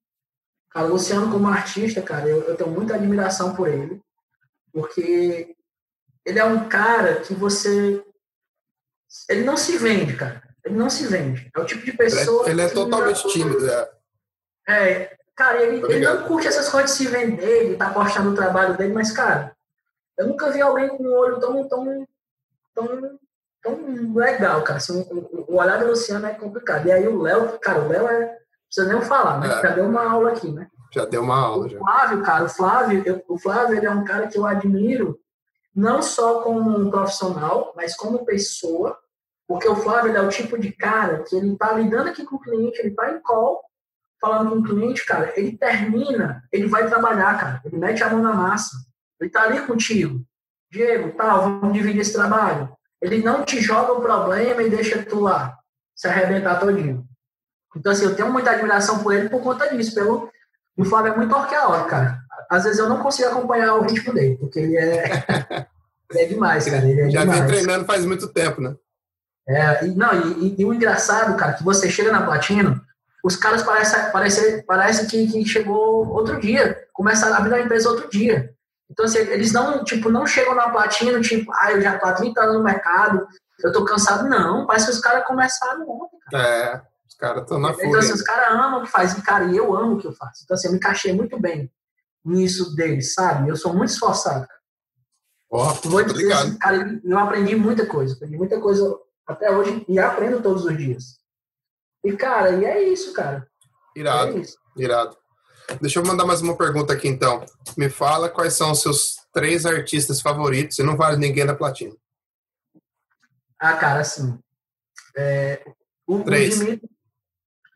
Cara, o Luciano como artista, cara, eu, eu tenho muita admiração por ele. Porque ele é um cara que você. Ele não se vende, cara. Ele não se vende. É o tipo de pessoa. Ele é, ele é totalmente tímido. É. é, Cara, ele, ele não curte essas coisas de se vender, de estar tá postando o trabalho dele, mas, cara, eu nunca vi alguém com um olho tão, tão, tão, tão legal, cara. Assim, o, o olhar do Luciano é complicado. E aí o Léo, cara, o Léo é. Não precisa nem falar, né? É. Já deu uma aula aqui, né? Já deu uma aula. O Flávio, já. cara, o Flávio, eu, o Flávio ele é um cara que eu admiro, não só como um profissional, mas como pessoa, porque o Flávio é o tipo de cara que ele tá lidando aqui com o cliente, ele tá em call, falando com o cliente, cara, ele termina, ele vai trabalhar, cara, ele mete a mão na massa, ele tá ali contigo. Diego, tal, vamos dividir esse trabalho. Ele não te joga o problema e deixa tu lá se arrebentar todinho. Então, assim, eu tenho muita admiração por ele por conta disso. Pelo... O Flávio é muito orqueórico, cara. Às vezes eu não consigo acompanhar o ritmo dele, porque ele é, é demais, cara. Ele é Já demais. vem treinando faz muito tempo, né? É, e, não, e, e, o engraçado, cara, que você chega na platina, os caras parecem parece, parece que, que chegou outro dia, começaram a abrir a empresa outro dia. Então, assim, eles não, tipo, não chegam na platina, tipo, ah, eu já tô há 30 anos no mercado, eu tô cansado. Não, parece que os caras começaram ontem, cara. É, os caras estão na fúria. Então, assim, os caras amam o que fazem, cara, e eu amo o que eu faço. Então, assim, eu me encaixei muito bem nisso deles, sabe? Eu sou muito esforçado. Oh, Vou dizer assim, cara, eu aprendi muita coisa, aprendi muita coisa até hoje e aprendo todos os dias. E, cara, e é isso, cara. Irado, é isso. irado. Deixa eu mandar mais uma pergunta aqui, então. Me fala quais são os seus três artistas favoritos e não vale ninguém da platina. Ah, cara, assim. É, o, três. o Dimitri,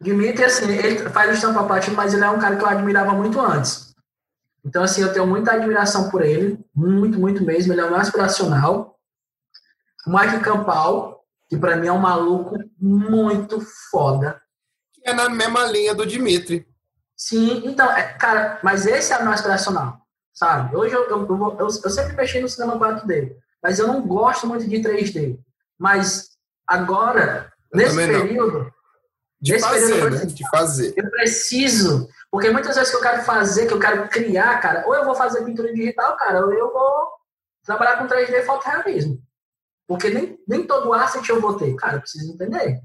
Dimitri, assim, ele faz o estampa platina, mas ele é um cara que eu admirava muito antes. Então, assim, eu tenho muita admiração por ele, muito, muito mesmo. Ele é um aspiracional. O Mike Campal, que para mim é um maluco muito foda. É na mesma linha do Dimitri. Sim, então, é, cara, mas esse é o mais tradicional, sabe? Hoje eu, eu, eu, eu, sempre mexi no cinema 4D, mas eu não gosto muito de 3D. Mas agora, eu nesse período. De fazer, período, né? De fazer. Eu preciso, porque muitas vezes que eu quero fazer, que eu quero criar, cara, ou eu vou fazer pintura digital, cara, ou eu vou trabalhar com 3D e fotorrealismo. Porque nem, nem todo asset eu vou ter. Cara, eu preciso entender.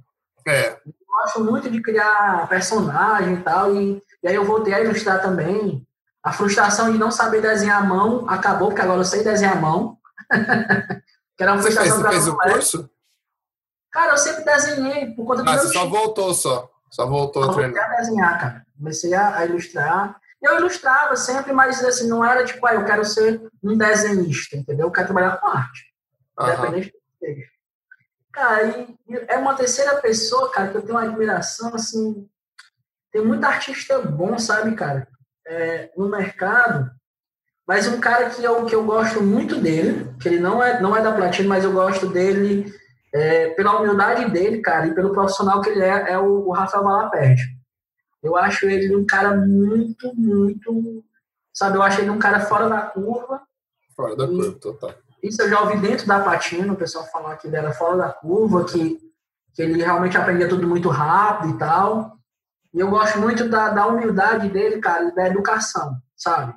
É. Eu gosto muito de criar personagem e tal, e, e aí eu voltei a ilustrar também. A frustração de não saber desenhar a mão acabou, porque agora eu sei desenhar a mão. que era uma você frustração fez, você fez o curso? Cara, eu sempre desenhei por conta do ah, meu você só voltou só. Só voltou a treinar. A desenhar, cara. Comecei a, a ilustrar. Eu ilustrava sempre, mas assim, não era tipo, ah, eu quero ser um desenhista, entendeu? Eu quero trabalhar com arte. Independente do que seja. Cara, e, é uma terceira pessoa, cara, que eu tenho uma admiração, assim. Tem muito artista bom, sabe, cara? É, no mercado. Mas um cara que eu, que eu gosto muito dele, que ele não é, não é da Platina, mas eu gosto dele é, pela humildade dele, cara, e pelo profissional que ele é, é o, o Rafael Malaperte. Eu acho ele um cara muito, muito. Sabe, eu acho ele um cara fora da curva. Fora da curva, total. Isso eu já ouvi dentro da Platina, o pessoal falar que ele era fora da curva, que, que ele realmente aprendia tudo muito rápido e tal. E eu gosto muito da, da humildade dele, cara, da educação, sabe?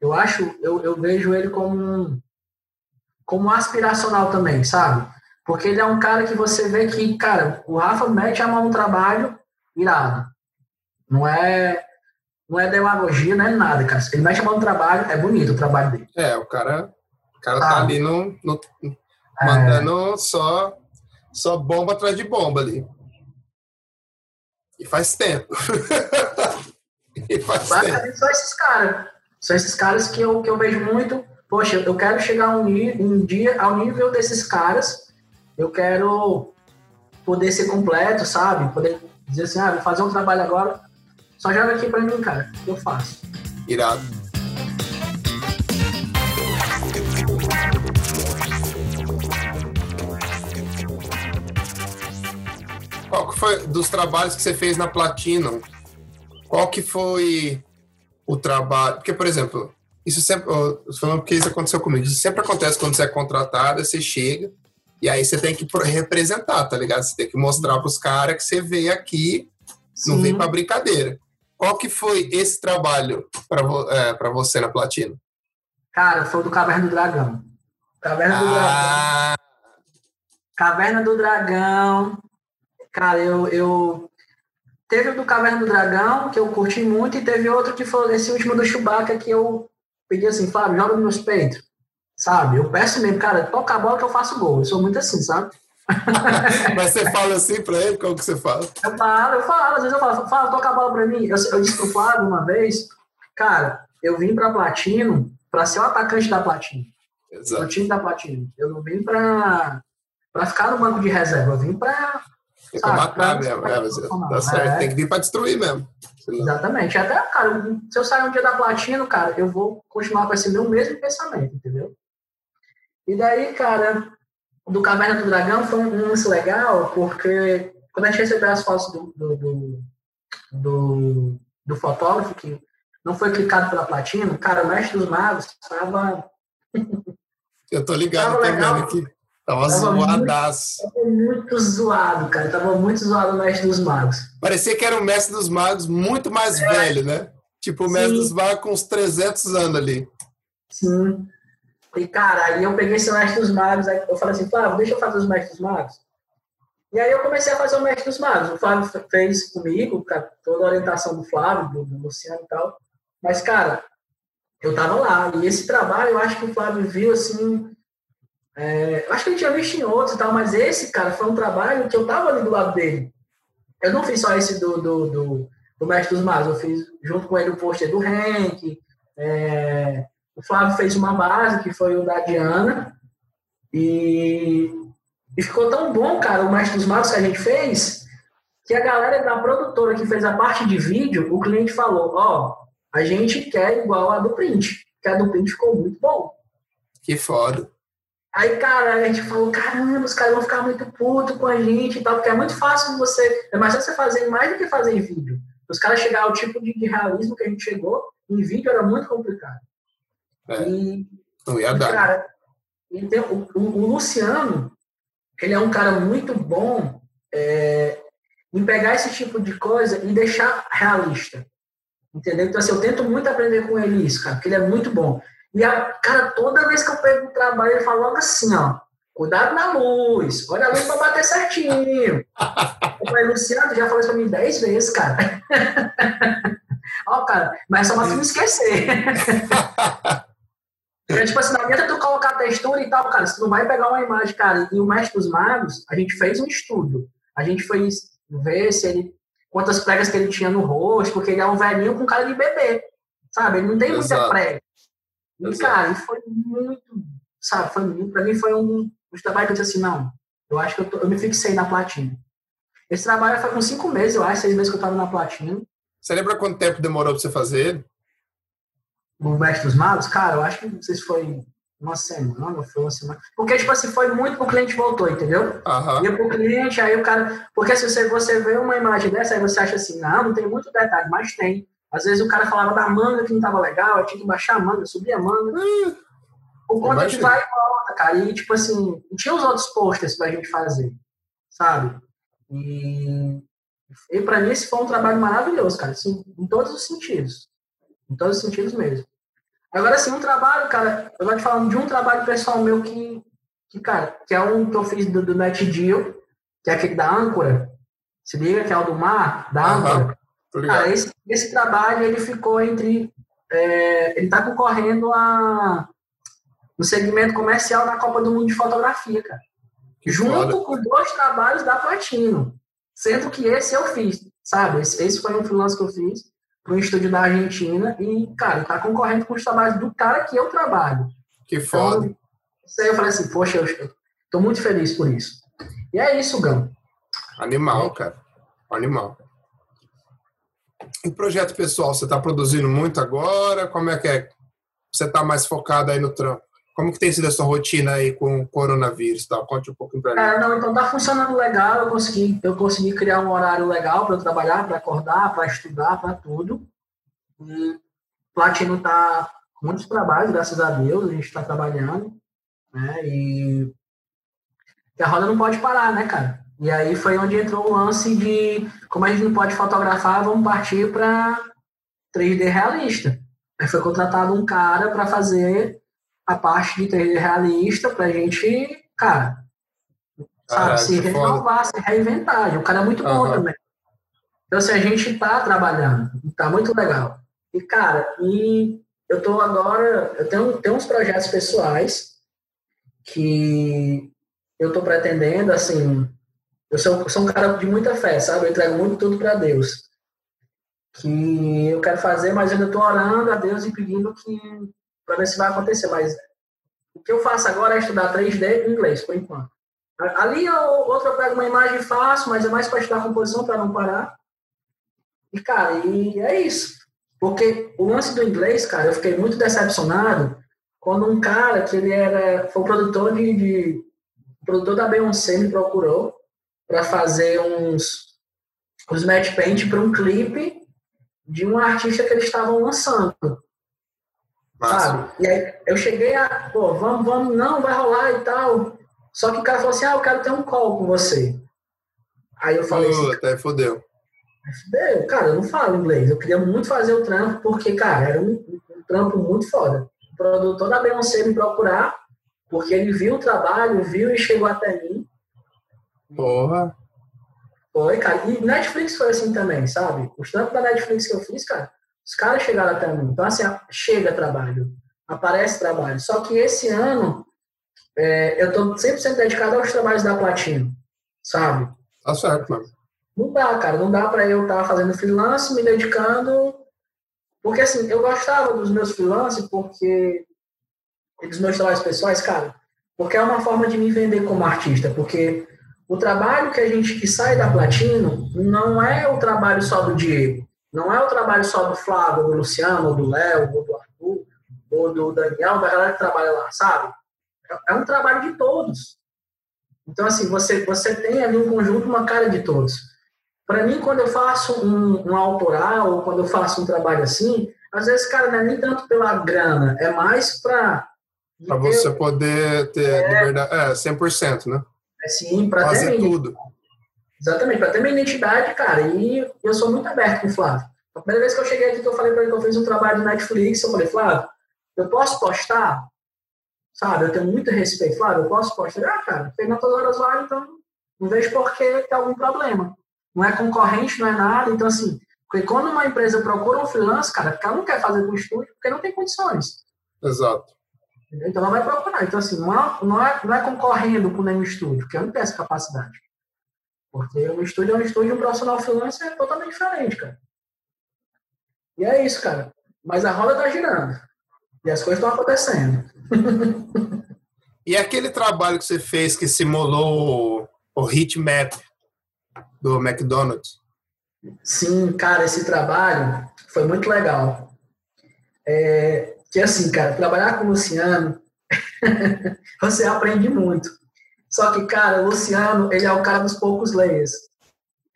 Eu acho, eu, eu vejo ele como um, como aspiracional também, sabe? Porque ele é um cara que você vê que, cara, o Rafa mete a mão no trabalho irado. Não é não é demagogia, não é nada, cara. Ele a mão no trabalho, é bonito o trabalho dele. É, o cara o cara tá ali no, no mandando é. só, só bomba atrás de bomba ali. E faz tempo. e faz tempo. São esses caras. São esses caras que eu, que eu vejo muito. Poxa, eu quero chegar um, um dia ao nível desses caras. Eu quero poder ser completo, sabe? Poder dizer assim, ah, vou fazer um trabalho agora. Só joga aqui pra mim, cara. Eu faço. Irado. Qual que foi dos trabalhos que você fez na Platinum? Qual que foi o trabalho? Porque, por exemplo, isso sempre, falando porque isso aconteceu comigo, isso sempre acontece quando você é contratado, você chega e aí você tem que representar, tá ligado? Você tem que mostrar para os caras que você veio aqui, Sim. não vem para brincadeira. Qual que foi esse trabalho para é, você na Platina? Cara, foi do Caverna do Dragão. Caverna ah. do Dragão. Caverna do Dragão Cara, eu, eu. Teve o do Caverna do Dragão, que eu curti muito, e teve outro que foi esse último do Chewbacca, que eu pedi assim, Fábio, joga nos meus peitos. Sabe? Eu peço mesmo, cara, toca a bola que eu faço gol. Eu sou muito assim, sabe? Mas você fala assim pra ele? Como que você fala? Eu falo, eu falo. Às vezes eu falo, fala, toca a bola pra mim. Eu, eu disse pro Flávio uma vez, cara, eu vim pra Platino pra ser o atacante da Platino. Exato. O time da Platino. Eu não vim pra, pra ficar no banco de reserva. Eu vim pra tem que matar mesmo. É, tá certo. É. Tem que vir para destruir mesmo. Senão... Exatamente. Até, cara, se eu sair um dia da platina, cara, eu vou continuar com esse meu mesmo pensamento, entendeu? E daí, cara, do Caverna do Dragão foi um lance legal, porque quando a gente recebeu as fotos do, do, do, do, do fotógrafo, que não foi clicado pela platina, cara, o Mestre dos Magos tava... Eu tô ligado tava também legal. aqui. Tava, tava zoadaço. Muito, tava muito zoado, cara. Tava muito zoado o Mestre dos Magos. Parecia que era um Mestre dos Magos muito mais é. velho, né? Tipo o Mestre Sim. dos Magos com uns 300 anos ali. Sim. Cara, aí eu peguei esse Mestre dos Magos, eu falei assim, Flávio, deixa eu fazer os Mestres dos Magos. E aí eu comecei a fazer o Mestre dos Magos. O Flávio fez comigo, toda a orientação do Flávio, do, Luciano e tal. Mas, cara, eu tava lá. E esse trabalho, eu acho que o Flávio viu, assim, é, acho que ele tinha visto em outros e tal, mas esse, cara, foi um trabalho que eu tava ali do lado dele. Eu não fiz só esse do, do, do, do Mestre dos Magos, eu fiz junto com ele o pôster do Henk, é, o Flávio fez uma base, que foi o da Diana, e, e ficou tão bom, cara, o Mestre dos Magos que a gente fez, que a galera da produtora que fez a parte de vídeo, o cliente falou, ó, oh, a gente quer igual a do print, que a do print ficou muito bom. Que foda. Aí, cara, a gente falou, caramba, os caras vão ficar muito putos com a gente e tal, porque é muito fácil você. É mais fácil você fazer mais do que fazer em vídeo. Os caras chegar ao tipo de, de, realismo que a gente chegou, em vídeo era muito complicado. É, e, não ia dar. Cara, então, o, o, Luciano, ele é um cara muito bom é, em pegar esse tipo de coisa e deixar realista. Entendeu? Então, assim, eu tento muito aprender com ele isso, cara, porque ele é muito bom. E, a, cara, toda vez que eu pego o trabalho, ele fala logo assim, ó, cuidado na luz, olha a luz pra bater certinho. eu falei, Luciano, já falou isso pra mim dez vezes, cara. ó, cara, mas é só pra não esquecer. É, tipo assim, não adianta tu colocar textura e tal, cara, você não vai pegar uma imagem, cara. E o Mestre dos Magos, a gente fez um estudo. A gente foi ver se ele, quantas pregas que ele tinha no rosto, porque ele é um velhinho com cara de bebê, sabe? Ele não tem Exato. muita prega. E, cara, foi muito, sabe, foi, pra mim foi um, um trabalho que eu disse assim, não, eu acho que eu, tô, eu me fixei na platina. Esse trabalho foi com cinco meses, eu acho, seis meses que eu tava na platina. Você lembra quanto tempo demorou pra você fazer? O Mestre dos Magos? Cara, eu acho que não sei se foi uma semana, foi uma semana. Porque, tipo assim, foi muito pro cliente voltou, entendeu? Uhum. Ia pro cliente, aí o cara. Porque se você, você vê uma imagem dessa, aí você acha assim, não, não tem muito detalhe, mas tem. Às vezes o cara falava da manga que não tava legal, eu tinha que baixar a manga, subir a manga. Hum, o conta que vai e volta, cara. E tipo assim, tinha os outros posters pra gente fazer, sabe? E, e pra mim esse foi um trabalho maravilhoso, cara, assim, em todos os sentidos. Em todos os sentidos mesmo. Agora, assim, um trabalho, cara, eu vou te falando de um trabalho pessoal meu que, que cara, que é um que eu fiz do, do NetDeal, que é aquele da âncora. Se liga, que é o do mar, da âncora. Uhum. Ah, esse, esse trabalho ele ficou entre. É, ele está concorrendo a, no segmento comercial da Copa do Mundo de Fotografia, cara. Que junto foda. com dois trabalhos da Platino. Sendo que esse eu fiz, sabe? Esse, esse foi um freelance que eu fiz um estúdio da Argentina e, cara, está concorrendo com os trabalhos do cara que eu trabalho. Que foda. Então, isso aí eu falei assim, poxa, eu estou muito feliz por isso. E é isso, Gão. Animal, cara. Animal. Em projeto pessoal, você está produzindo muito agora? Como é que é? Você está mais focado aí no trampo? Como que tem sido a sua rotina aí com o coronavírus? Tá? Conte um pouquinho para mim. É, não, então tá funcionando legal. Eu consegui, eu consegui criar um horário legal para trabalhar, para acordar, para estudar, para tudo. E Platino tá com muitos trabalhos, graças a Deus, a gente está trabalhando, né? E, e a roda não pode parar, né, cara? E aí foi onde entrou o lance de, como a gente não pode fotografar, vamos partir para 3D realista. Aí foi contratado um cara para fazer a parte de 3D realista para a gente, cara, sabe, se renovar, foda. se reinventar. E o cara é muito bom uhum. também. Então, assim, a gente tá trabalhando, tá muito legal. E, cara, e eu tô agora, eu tenho, tenho uns projetos pessoais que eu tô pretendendo, assim, eu sou, sou um cara de muita fé, sabe? Eu entrego muito tudo para Deus. Que eu quero fazer, mas eu ainda estou orando a Deus e pedindo que para ver se vai acontecer. Mas o que eu faço agora é estudar 3D em inglês, por enquanto. Ali eu, outra eu pego uma imagem faço, mas é mais para estudar composição para não parar. E, cara, e é isso. Porque o lance do inglês, cara, eu fiquei muito decepcionado quando um cara que ele era, foi o produtor de, de produtor da Beyoncé me procurou para fazer uns, uns match paint para um clipe de um artista que eles estavam lançando. Massa. Sabe? E aí eu cheguei a, pô, vamos, vamos, não, vai rolar e tal. Só que o cara falou assim, ah, eu quero ter um call com você. Aí eu falei assim. Até fodeu. Fodeu, cara, eu não falo inglês. Eu queria muito fazer o trampo, porque, cara, era um, um trampo muito foda. O produtor da Beyoncé me procurar, porque ele viu o trabalho, viu e chegou até mim. Porra. Foi, cara. E Netflix foi assim também, sabe? Os trampos da Netflix que eu fiz, cara, os caras chegaram até mim. Então, assim, chega trabalho, aparece trabalho. Só que esse ano, é, eu tô 100% dedicado aos trabalhos da Platino, sabe? Tá certo, mano. Não dá, cara. Não dá pra eu estar tá fazendo freelance, me dedicando. Porque, assim, eu gostava dos meus freelances porque. Dos meus trabalhos pessoais, cara. Porque é uma forma de me vender como artista. Porque o trabalho que a gente que sai da Platino não é o trabalho só do Diego, não é o trabalho só do Flávio, do Luciano, ou do Léo, ou do Arthur, ou do Daniel, da galera que trabalha lá, sabe? É um trabalho de todos. Então, assim, você, você tem ali um conjunto, uma cara de todos. Para mim, quando eu faço um, um autoral, ou quando eu faço um trabalho assim, às vezes, cara, não é nem tanto pela grana, é mais para... Para você poder ter é, liberdade, é, 100%, né? Assim, para fazer ter tudo. Exatamente, para ter minha identidade, cara. E eu sou muito aberto com o Flávio. A primeira vez que eu cheguei aqui, que eu falei para ele que eu fiz um trabalho de Netflix, eu falei, Flávio, eu posso postar? Sabe, eu tenho muito respeito. Flávio, eu posso postar? Ah, cara, fez nas todas horas lá, então não vejo por que tem algum problema. Não é concorrente, não é nada. Então, assim, porque quando uma empresa procura um freelance, cara, ela não quer fazer com estúdio porque não tem condições. Exato. Então ela vai procurar. Então, assim, não é, não é, não é concorrendo com nenhum estúdio, porque eu não tenho essa capacidade. Porque um estúdio é um estúdio, um profissional freelance é totalmente diferente, cara. E é isso, cara. Mas a roda tá girando. E as coisas estão acontecendo. e aquele trabalho que você fez que simulou o heat map do McDonald's? Sim, cara, esse trabalho foi muito legal. É, que assim, cara, trabalhar com o Luciano, você aprende muito. Só que, cara, o Luciano, ele é o cara dos poucos layers.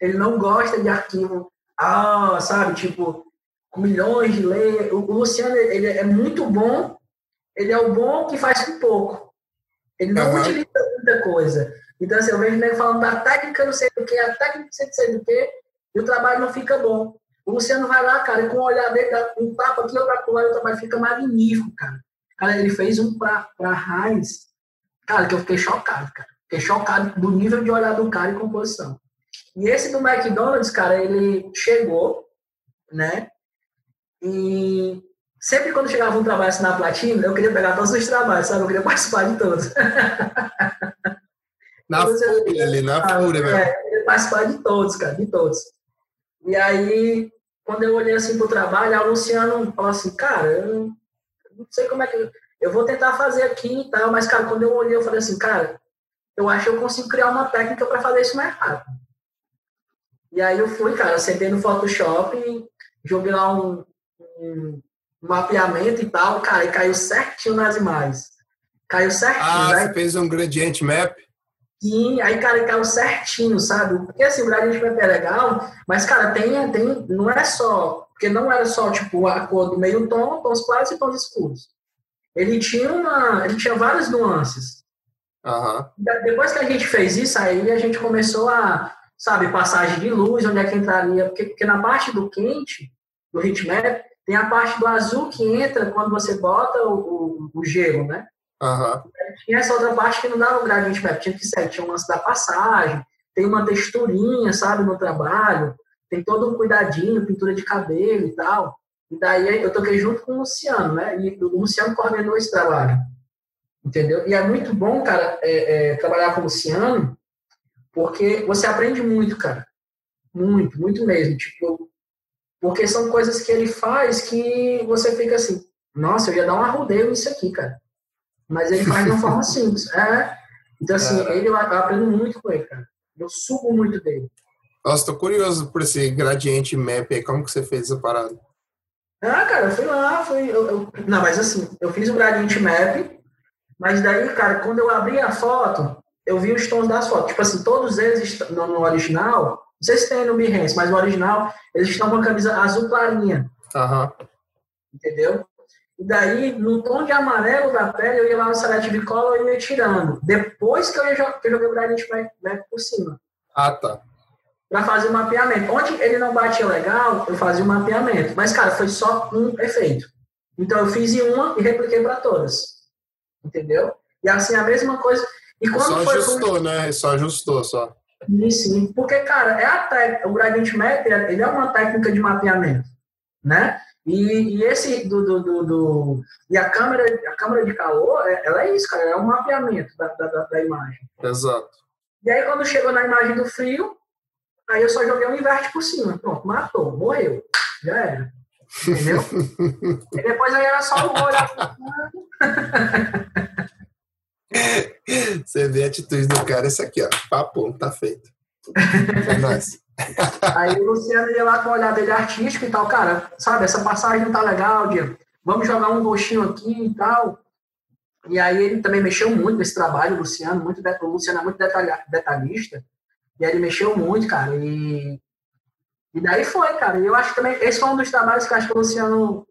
Ele não gosta de arquivo, ah, sabe, tipo, com milhões de layers. O, Luciano, ele é muito bom, ele é o bom que faz com pouco. Ele não uhum. utiliza muita coisa. Então, assim, eu vejo ele falando da técnica não sei do que, a técnica não sei do que, e o trabalho não fica bom. O Luciano vai lá, cara, e com o olhar dele, um tapa aqui, outro acolá, o trabalho fica magnífico, cara. Cara, ele fez um pra Raiz, cara, que eu fiquei chocado, cara. Fiquei chocado do nível de olhar do cara e composição. E esse do McDonald's, cara, ele chegou, né? E sempre quando chegava um trabalho assim na platina, eu queria pegar todos os trabalhos, sabe? Eu queria participar de todos. Na fúria ali, na fúria, velho. É, eu participar de todos, cara, de todos. E aí, quando eu olhei assim pro trabalho, a Luciano falou assim, cara, eu não sei como é que. Eu vou tentar fazer aqui e tal, mas, cara, quando eu olhei, eu falei assim, cara, eu acho que eu consigo criar uma técnica para fazer isso mais rápido. E aí eu fui, cara, sentei no Photoshop joguei lá um, um mapeamento e tal, cara, e caiu certinho nas imagens. Caiu certinho. Ah, né? você fez um gradient map? Sim, aí, cara, caiu certinho, sabe? Porque assim, o Gradient Map é legal, mas, cara, tem, tem, não é só, porque não era só, tipo, a cor do meio tom, tons claros e tons escuros. Ele tinha uma, ele tinha várias nuances. Uhum. Depois que a gente fez isso, aí a gente começou a, sabe, passagem de luz, onde é que entraria, porque, porque na parte do quente, do heatmap, tem a parte do azul que entra quando você bota o, o, o gelo, né? Uhum. Tinha essa outra parte que não dava o gradient map, tinha que ser, tinha um lance da passagem, tem uma texturinha, sabe, no trabalho, tem todo um cuidadinho, pintura de cabelo e tal. E daí eu toquei junto com o Luciano, né? E o Luciano coordenou esse trabalho. Entendeu? E é muito bom, cara, é, é, trabalhar com o Luciano, porque você aprende muito, cara. Muito, muito mesmo. Tipo, porque são coisas que ele faz que você fica assim, nossa, eu ia dar um arrodeio nisso aqui, cara mas ele faz de uma forma simples. É. Então, assim, é. ele, eu aprendo muito com ele, cara. Eu subo muito dele. Nossa, tô curioso por esse gradiente map aí. Como que você fez essa parada? Ah, cara, eu fui lá, fui. Eu, eu, não, mas assim, eu fiz o gradiente map, mas daí, cara, quando eu abri a foto, eu vi os tons das fotos. Tipo assim, todos eles no, no original sei se tem no Behance, mas no original, eles estão com a camisa azul clarinha. Aham. Entendeu? E daí, no tom de amarelo da pele, eu ia lá no Selective Color e ia tirando. Depois que eu, ia, que eu joguei o Gradient Map por cima. Ah, tá. Pra fazer o mapeamento. Onde ele não batia legal, eu fazia o mapeamento. Mas, cara, foi só um efeito. Então, eu fiz em uma e repliquei para todas. Entendeu? E assim, a mesma coisa. E quando só foi ajustou, né? Só ajustou, só. Sim, sim. Porque, cara, é a tec... o Gradient Map ele é uma técnica de mapeamento, né? E, e esse do, do, do, do, e a câmera a câmera de calor é, ela é isso cara é um mapeamento da, da, da imagem exato e aí quando chegou na imagem do frio aí eu só joguei um inverte por cima. Pronto matou morreu. Já era. Entendeu? E depois aí era só o olho você vê a atitude do cara esse aqui ó. Papo tá feito. É nóis. Aí o Luciano ia lá com o olhar dele artístico e tal, cara, sabe, essa passagem não tá legal, Diego. Vamos jogar um roxinho aqui e tal. E aí ele também mexeu muito nesse trabalho, o Luciano, muito, o Luciano é muito detalhista. E ele mexeu muito, cara. E, e daí foi, cara. E eu acho que também, esse foi um dos trabalhos que eu acho que o Luciano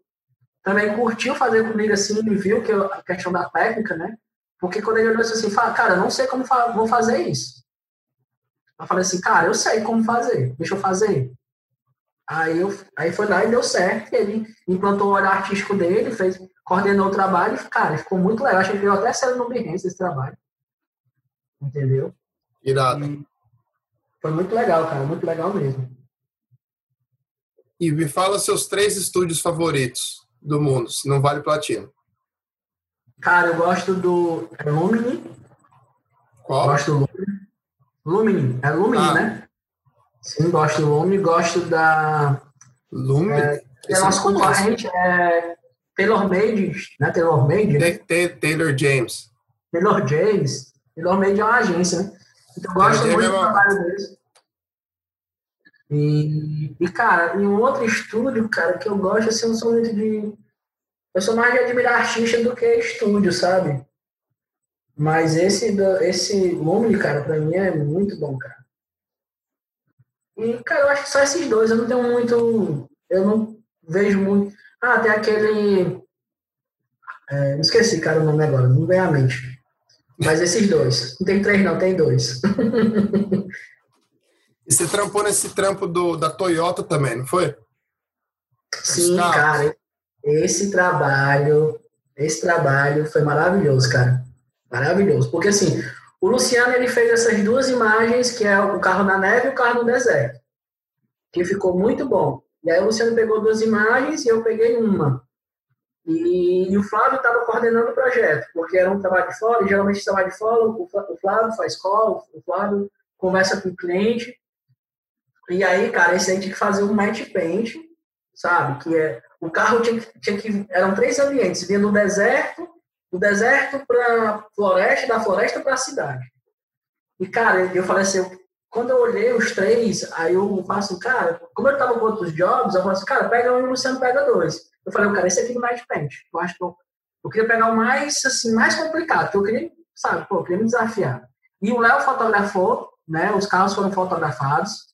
também curtiu fazer comigo, assim, e viu que eu, a questão da técnica, né? Porque quando ele olhou assim, fala, cara, não sei como fa vou fazer isso. Eu falei assim, cara, eu sei como fazer, deixa eu fazer. Aí, eu, aí foi lá e deu certo. Ele implantou o olhar artístico dele, fez, coordenou o trabalho. E, cara, ficou muito legal. Acho que ele deu até sério no Behance esse trabalho. Entendeu? Irado. E foi muito legal, cara. Muito legal mesmo. E me fala seus três estúdios favoritos do mundo, se não vale platino. Cara, eu gosto do Lumini. Qual? Gosto do Lumini. Lumini, é Lumini, ah. né? Sim, gosto do Lumini, gosto da. Lumini? É, é nosso concorrente, é Taylor Made, né? Taylor Made. Né? Taylor James. Taylor James. Taylor Made é uma agência, né? Então, eu gosto muito do trabalho deles. E, e, cara, em um outro estúdio, cara, que eu gosto, assim, eu não sou muito de. Eu sou mais de admirar artista do que estúdio, sabe? Mas esse, esse Lumine, cara, pra mim é muito bom, cara. E, cara, eu acho que só esses dois. Eu não tenho muito. Eu não vejo muito. Ah, tem aquele. É, não esqueci, cara, o nome agora. Não vem à mente. Mas esses dois. Não tem três, não, tem dois. e você trampou nesse trampo do, da Toyota também, não foi? Sim, cara. Esse trabalho. Esse trabalho foi maravilhoso, cara. Maravilhoso. Porque assim, o Luciano ele fez essas duas imagens, que é o carro na neve e o carro no deserto, que ficou muito bom. E aí o Luciano pegou duas imagens e eu peguei uma. E, e o Flávio estava coordenando o projeto, porque era um trabalho de fora, e geralmente trabalho de fora, o, Flávio faz call, o Flávio conversa com o cliente. E aí, cara, esse aí tinha que fazer um match paint, sabe? Que é o carro tinha, tinha que eram três ambientes, vinha do deserto, do deserto para floresta, da floresta para a cidade. E, cara, eu falei assim, quando eu olhei os três, aí eu faço, assim, cara, como eu tava com outros jobs, eu falei assim, cara, pega um e o Luciano pega dois. Eu falei, cara, esse aqui não é de Paint. Eu acho que eu, eu, queria pegar o mais, assim, mais complicado, que eu queria, sabe, pô, eu queria me desafiar. E o Léo fotografou, né, os carros foram fotografados,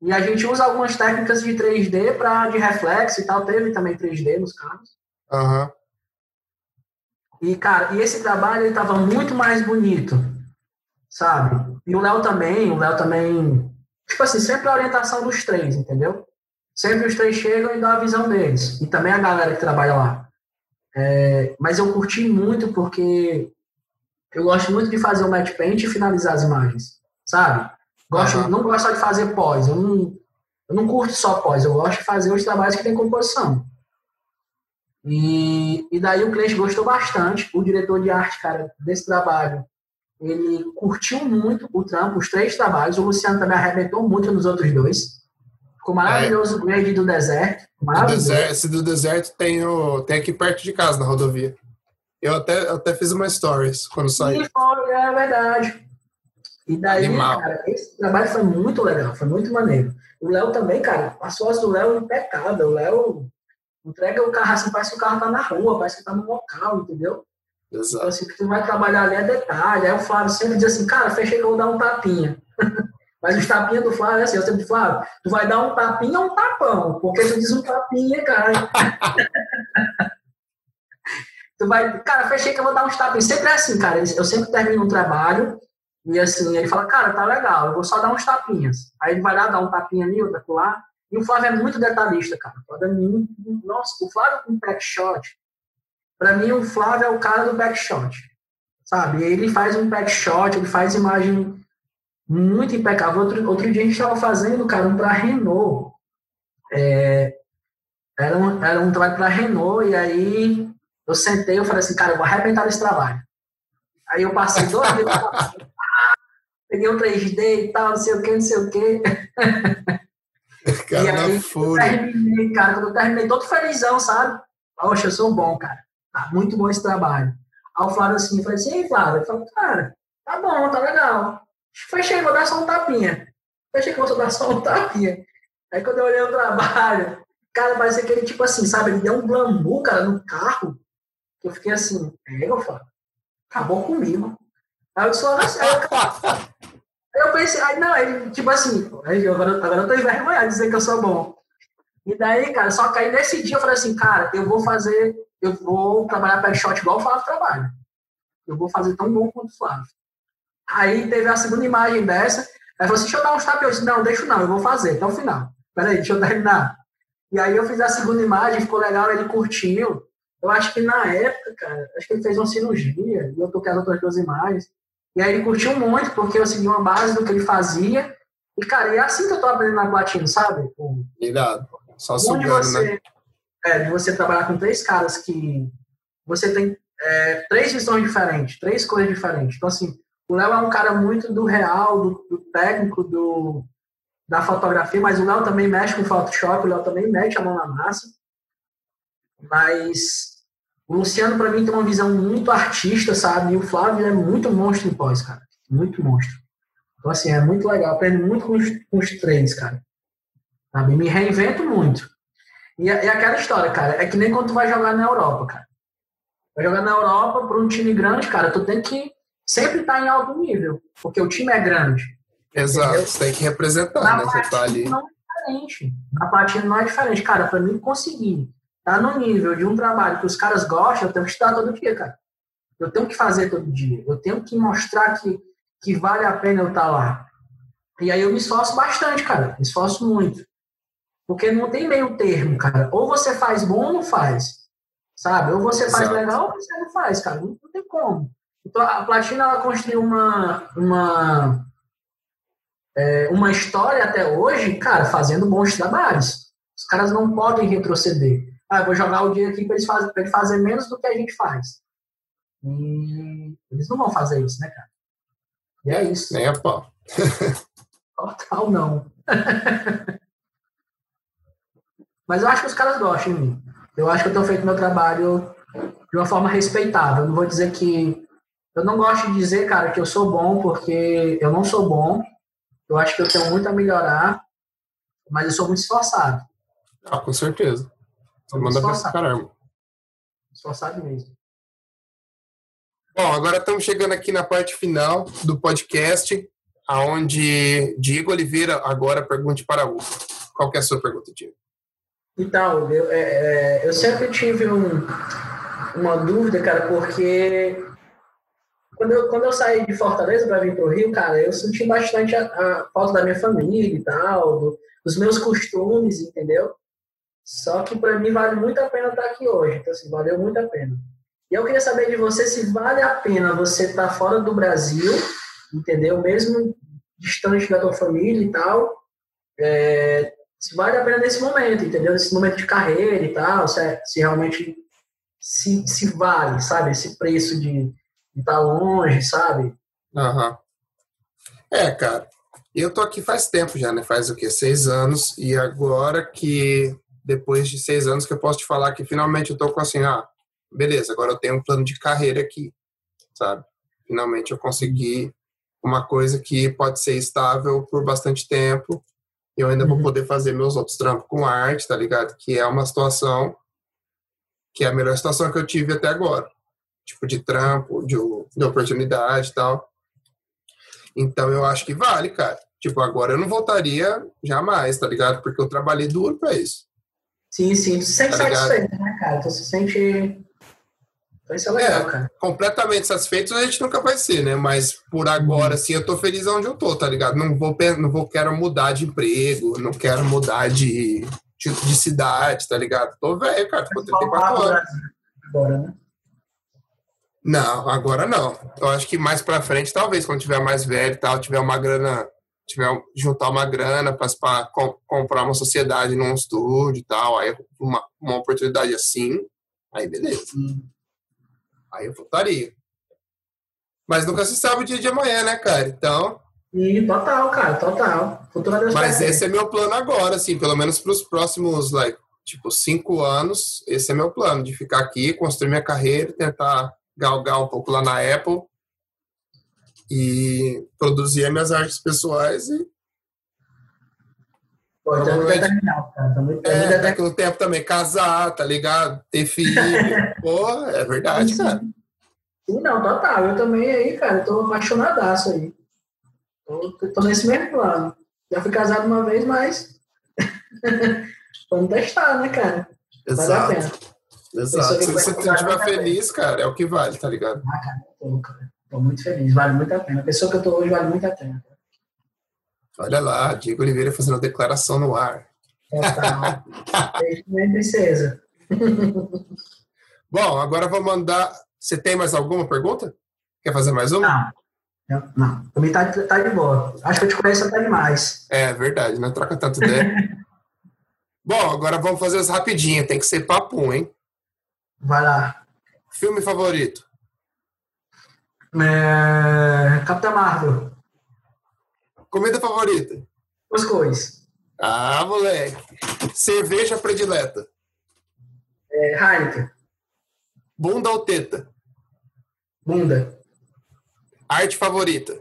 e a gente usa algumas técnicas de 3D para de reflexo e tal, teve também 3D nos carros. Uhum. E, cara, e esse trabalho ele tava muito mais bonito, sabe? E o Léo também, o Léo também, tipo assim, sempre a orientação dos três, entendeu? Sempre os três chegam e dão a visão deles. E também a galera que trabalha lá. É, mas eu curti muito porque eu gosto muito de fazer o match paint e finalizar as imagens, sabe? Gosto, uhum. Não gosto só de fazer pós, eu não, eu não curto só pós, eu gosto de fazer os trabalhos que tem composição. E, e daí o cliente gostou bastante. O diretor de arte, cara, desse trabalho, ele curtiu muito o trampo, os três trabalhos. O Luciano também arrebentou muito nos outros dois. Ficou maravilhoso é. o grade do deserto. Maravilhoso. Deserto, esse do deserto tem, o, tem aqui perto de casa, na rodovia. Eu até, eu até fiz uma stories quando saí. Sim, foi, é verdade. E daí, Animal. cara, esse trabalho foi muito legal, foi muito maneiro. O Léo também, cara, as fotos do Léo impecável. O Léo Entrega o carro assim, parece que o carro tá na rua, parece que tá no local, entendeu? Exato. Então, assim, que tu vai trabalhar ali é detalhe. Aí o Flávio sempre diz assim, cara, fechei que eu vou dar um tapinha. Mas os tapinhas do Flávio é assim, eu sempre Flávio, tu vai dar um tapinha ou um tapão? Porque tu diz um tapinha, cara. tu vai, cara, fechei que eu vou dar uns tapinhos. Sempre é assim, cara. Eu sempre termino um trabalho e assim, ele fala, cara, tá legal, eu vou só dar uns tapinhas. Aí ele vai lá dar um tapinha ali, outro lá. E o Flávio é muito detalhista, cara. O Flávio é muito, nossa, o Flávio com backshot. Pra mim, o Flávio é o cara do backshot. Sabe? Ele faz um backshot, ele faz imagem muito impecável. Outro, outro dia a gente estava fazendo, cara, um para Renault. É, era, um, era um trabalho para Renault, e aí eu sentei e falei assim, cara, eu vou arrebentar esse trabalho. Aí eu passei dois dias, peguei um 3D e tal, não sei o que, não sei o que. Cara, e aí, eu terminei, cara, quando eu terminei todo felizão, sabe? Poxa, eu sou bom, cara. Tá muito bom esse trabalho. Aí o Flávio assim, eu falei assim, ei, Flávio, eu falei, cara, tá bom, tá legal. Fechei, vou dar só um tapinha. Fechei que vou dar só um tapinha. Aí quando eu olhei o trabalho, cara, parecia aquele tipo assim, sabe? Ele deu um glamour, cara, no carro. Eu fiquei assim, é, eu falo, acabou comigo. Aí eu disse, assim, aí eu, eu pensei, aí não, ele, tipo assim, aí agora, agora eu tô envergonhado de dizer que eu sou bom. E daí, cara, só que aí nesse dia eu falei assim, cara, eu vou fazer, eu vou trabalhar pé shot igual o Flávio trabalha. Eu vou fazer tão bom quanto o Flávio. Aí teve a segunda imagem dessa. Aí falou assim: deixa eu dar uns tapas. Eu disse: não, deixa não, eu vou fazer até o final. Peraí, deixa eu terminar. E aí eu fiz a segunda imagem, ficou legal, ele curtiu. Eu acho que na época, cara, acho que ele fez uma cirurgia, e eu toquei as outras duas imagens. E aí ele curtiu muito, porque eu segui uma base do que ele fazia. E, cara, é assim que eu tô aprendendo na platina, sabe? Irado. Só sugando, né? É, de você trabalhar com três caras que você tem é, três visões diferentes, três coisas diferentes. Então, assim, o Léo é um cara muito do real, do, do técnico, do, da fotografia, mas o Léo também mexe com Photoshop, o Léo também mete a mão na massa. Mas o Luciano, para mim, tem uma visão muito artista, sabe? E o Flávio é muito monstro em pós, cara. Muito monstro. Então, assim, é muito legal. Aprendo muito com os, com os três, cara. Sabe? Me reinvento muito. E, é, aquela história, cara. É que nem quando tu vai jogar na Europa, cara. Vai jogar na Europa para um time grande, cara. Tu tem que sempre está em alto nível, porque o time é grande. Exato, entendeu? você tem que representar, Na né? Você tá ali. Não é diferente. Na platina não é diferente. Cara, para mim conseguir estar tá no nível de um trabalho que os caras gostam, eu tenho que estudar todo dia, cara. Eu tenho que fazer todo dia. Eu tenho que mostrar que, que vale a pena eu estar tá lá. E aí eu me esforço bastante, cara. Me esforço muito. Porque não tem meio termo, cara. Ou você faz bom ou não faz. Sabe? Ou você faz Exato. legal ou você não faz, cara. Não, não tem como. Então, a Platina ela construiu uma, uma, é, uma história até hoje, cara, fazendo bons trabalhos. Os caras não podem retroceder. Ah, vou jogar o dia aqui para eles, faz, eles fazer menos do que a gente faz. E eles não vão fazer isso, né, cara? E é isso. Nem a pau. Total não. Mas eu acho que os caras gostam de mim. Eu acho que eu tenho feito meu trabalho de uma forma respeitável. Não vou dizer que eu não gosto de dizer, cara, que eu sou bom, porque eu não sou bom. Eu acho que eu tenho muito a melhorar, mas eu sou muito esforçado. Ah, com certeza. Você manda pra caramba. Esforçado mesmo. Bom, agora estamos chegando aqui na parte final do podcast, aonde Diego Oliveira agora pergunte para o. Qual é a sua pergunta, Diego? Então, eu, é, é, eu sempre tive um, uma dúvida, cara, porque quando eu, quando eu saí de Fortaleza para vir para o Rio, cara, eu senti bastante a, a, falta da minha família e tal, do, dos meus costumes, entendeu? Só que para mim vale muito a pena estar aqui hoje. Então, assim, valeu muito a pena. E eu queria saber de você se vale a pena você estar fora do Brasil, entendeu? Mesmo distante da tua família e tal, é, se vale a pena nesse momento, entendeu? Nesse momento de carreira e tal, se, é, se realmente se, se vale, sabe? Esse preço de e tá longe, sabe? Aham. É, cara. Eu tô aqui faz tempo já, né? Faz o quê? Seis anos. E agora que, depois de seis anos, que eu posso te falar que finalmente eu tô com assim, ah, beleza, agora eu tenho um plano de carreira aqui, sabe? Finalmente eu consegui uma coisa que pode ser estável por bastante tempo. Eu ainda vou uhum. poder fazer meus outros trampos com arte, tá ligado? Que é uma situação que é a melhor situação que eu tive até agora tipo de trampo, de, de oportunidade e tal. Então eu acho que vale, cara. Tipo, agora eu não voltaria jamais, tá ligado? Porque eu trabalhei duro pra isso. Sim, sim. Tu se sente tá satisfeito, né, cara? Tu se sente. Vai ser legal, é, cara. Completamente satisfeito a gente nunca vai ser, né? Mas por agora, assim, eu tô feliz onde eu tô, tá ligado? Não vou, não vou quero mudar de emprego, não quero mudar de, de, de cidade, tá ligado? Tô velho, cara, tô 34 anos. Agora, né? Não, agora não. Eu acho que mais pra frente, talvez, quando tiver mais velho e tal, tiver uma grana, tiver juntar uma grana para com, comprar uma sociedade num estúdio e tal, aí uma, uma oportunidade assim, aí beleza. Aí eu voltaria. Mas nunca se sabe o dia de amanhã, né, cara? Então. E total, cara, total. Futura Mas esse é meu plano agora, assim, pelo menos para os próximos, like, tipo, cinco anos, esse é meu plano, de ficar aqui, construir minha carreira, tentar galgar um pouco lá na Apple e produzir minhas artes pessoais e Pô, então muito cara. muito, é, daqui a um tempo também casar, tá ligado? Ter filho. Pô, é verdade, cara. Sim, não, total. Eu também aí, cara, eu tô apaixonadaço aí. Tô, tô nesse mesmo plano. Já fui casado uma vez, mas vamos testar, né, cara? Exato. Vale a pena. Exato. Se você estiver feliz, cara, é o que vale, tá ligado? Ah, cara, tô, cara. tô muito feliz, vale muito a pena. A pessoa que eu tô hoje vale muito a pena. Olha lá, Diego Oliveira fazendo a declaração no ar. Total. Bem, princesa. Bom, agora vou mandar. Você tem mais alguma pergunta? Quer fazer mais uma? Não. Não, também tá, tá de boa. Acho que eu te conheço até demais. É verdade, não troca tanto ideia. Bom, agora vamos fazer as rapidinho, tem que ser papo, hein? Vai lá. Filme favorito? É... Capitão Marvel. Comida favorita? Cuscuz. Ah, moleque. Cerveja predileta? É, Heineken. Bunda ou teta? Bunda. Arte favorita?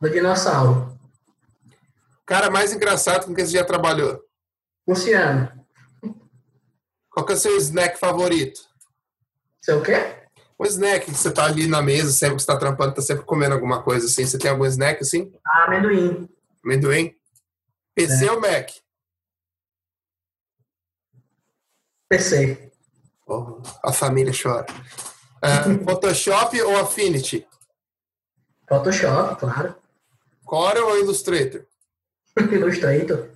Do dinossauro. Cara mais engraçado com quem você já trabalhou? Luciano. Qual que é o seu snack favorito? Seu quê? Um snack que você tá ali na mesa, sempre que você tá trampando, tá sempre comendo alguma coisa assim. Você tem algum snack assim? Ah, amendoim. Amendoim? PC é. ou Mac? PC. Oh, a família chora. Uh, Photoshop ou Affinity? Photoshop, claro. Corel ou Illustrator? Illustrator.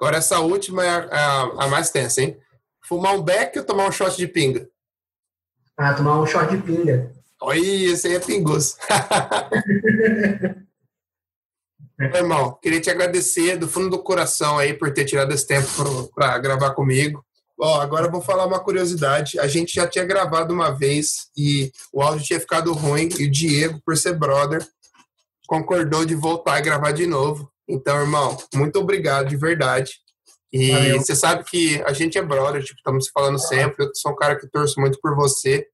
Agora essa última é a, a, a, mais tensa, hein? Fumar um beck ou tomar um shot de pinga? Ah, tomar um shot de pinga. Oi, esse aí é pingoso. irmão, queria te agradecer do fundo do coração aí por ter tirado esse tempo para gravar comigo. Ó, agora eu vou falar uma curiosidade. A gente já tinha gravado uma vez e o áudio tinha ficado ruim e o Diego, por ser brother, concordou de voltar e gravar de novo. Então, irmão, muito obrigado de verdade. E Valeu. você sabe que a gente é brother, tipo, estamos falando sempre. Eu sou um cara que torço muito por você.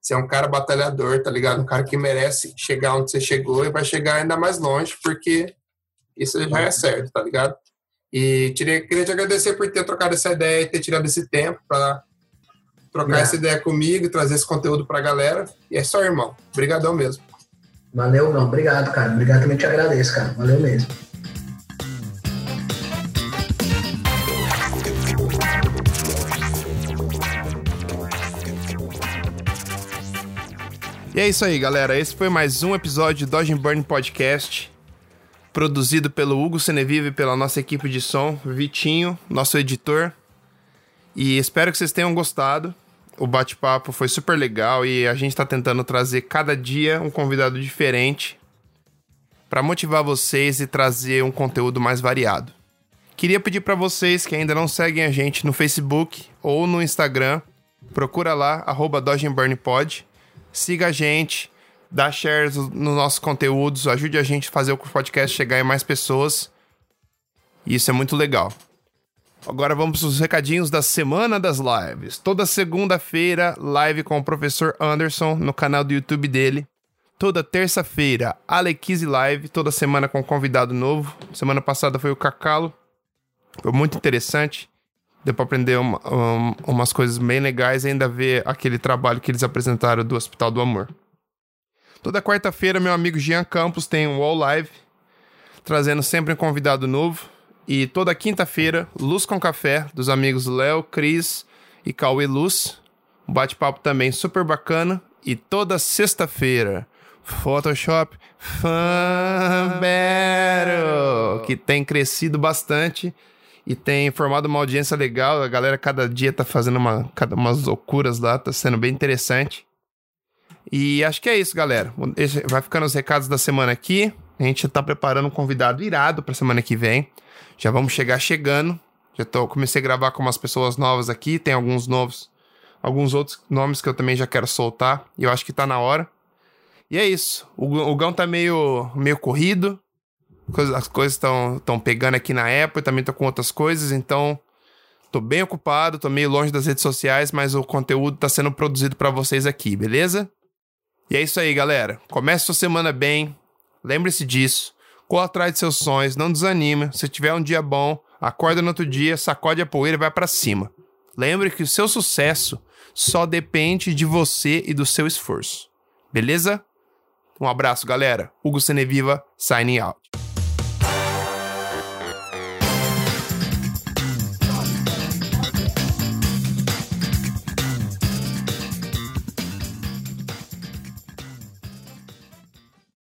Você é um cara batalhador, tá ligado? Um cara que merece chegar onde você chegou e vai chegar ainda mais longe, porque isso já é certo, tá ligado? E queria te agradecer por ter trocado essa ideia e ter tirado esse tempo para trocar é. essa ideia comigo e trazer esse conteúdo pra galera. E é só, irmão. Obrigadão mesmo. Valeu, não. Obrigado, cara. Obrigado também te agradeço, cara. Valeu mesmo. E é isso aí, galera. Esse foi mais um episódio do Dodge Burn Podcast, produzido pelo Hugo Senevive e pela nossa equipe de som, Vitinho, nosso editor. E espero que vocês tenham gostado. O bate-papo foi super legal e a gente está tentando trazer cada dia um convidado diferente para motivar vocês e trazer um conteúdo mais variado. Queria pedir para vocês que ainda não seguem a gente no Facebook ou no Instagram, procura lá @dodgeburnpod siga a gente, dá shares nos nossos conteúdos, ajude a gente a fazer o podcast chegar em mais pessoas. Isso é muito legal. Agora vamos para os recadinhos da semana das lives. Toda segunda-feira, live com o professor Anderson no canal do YouTube dele. Toda terça-feira, Alequize Live, toda semana com um convidado novo. Semana passada foi o Cacalo. Foi muito interessante. Deu para aprender uma, um, umas coisas bem legais e ainda ver aquele trabalho que eles apresentaram do Hospital do Amor. Toda quarta-feira, meu amigo Jean Campos tem um Wall Live, trazendo sempre um convidado novo. E toda quinta-feira, Luz com Café, dos amigos Léo, Cris e Cauê Luz. Um bate-papo também super bacana. E toda sexta-feira, Photoshop Fan Battle, que tem crescido bastante e tem formado uma audiência legal. A galera cada dia tá fazendo uma, cada, umas loucuras lá, tá sendo bem interessante. E acho que é isso, galera. Vai ficando os recados da semana aqui. A gente tá preparando um convidado irado pra semana que vem. Já vamos chegar chegando. Já tô, comecei a gravar com umas pessoas novas aqui. Tem alguns novos, alguns outros nomes que eu também já quero soltar. E eu acho que tá na hora. E é isso. O, o Gão tá meio, meio corrido. As coisas estão pegando aqui na Apple. Também tô com outras coisas. Então, tô bem ocupado. Tô meio longe das redes sociais. Mas o conteúdo tá sendo produzido para vocês aqui, beleza? E é isso aí, galera. Comece sua semana bem. Lembre-se disso. Corra atrás de seus sonhos. Não desanime. Se tiver um dia bom, acorda no outro dia, sacode a poeira e vai para cima. Lembre que o seu sucesso só depende de você e do seu esforço. Beleza? Um abraço, galera. Hugo Seneviva, signing out.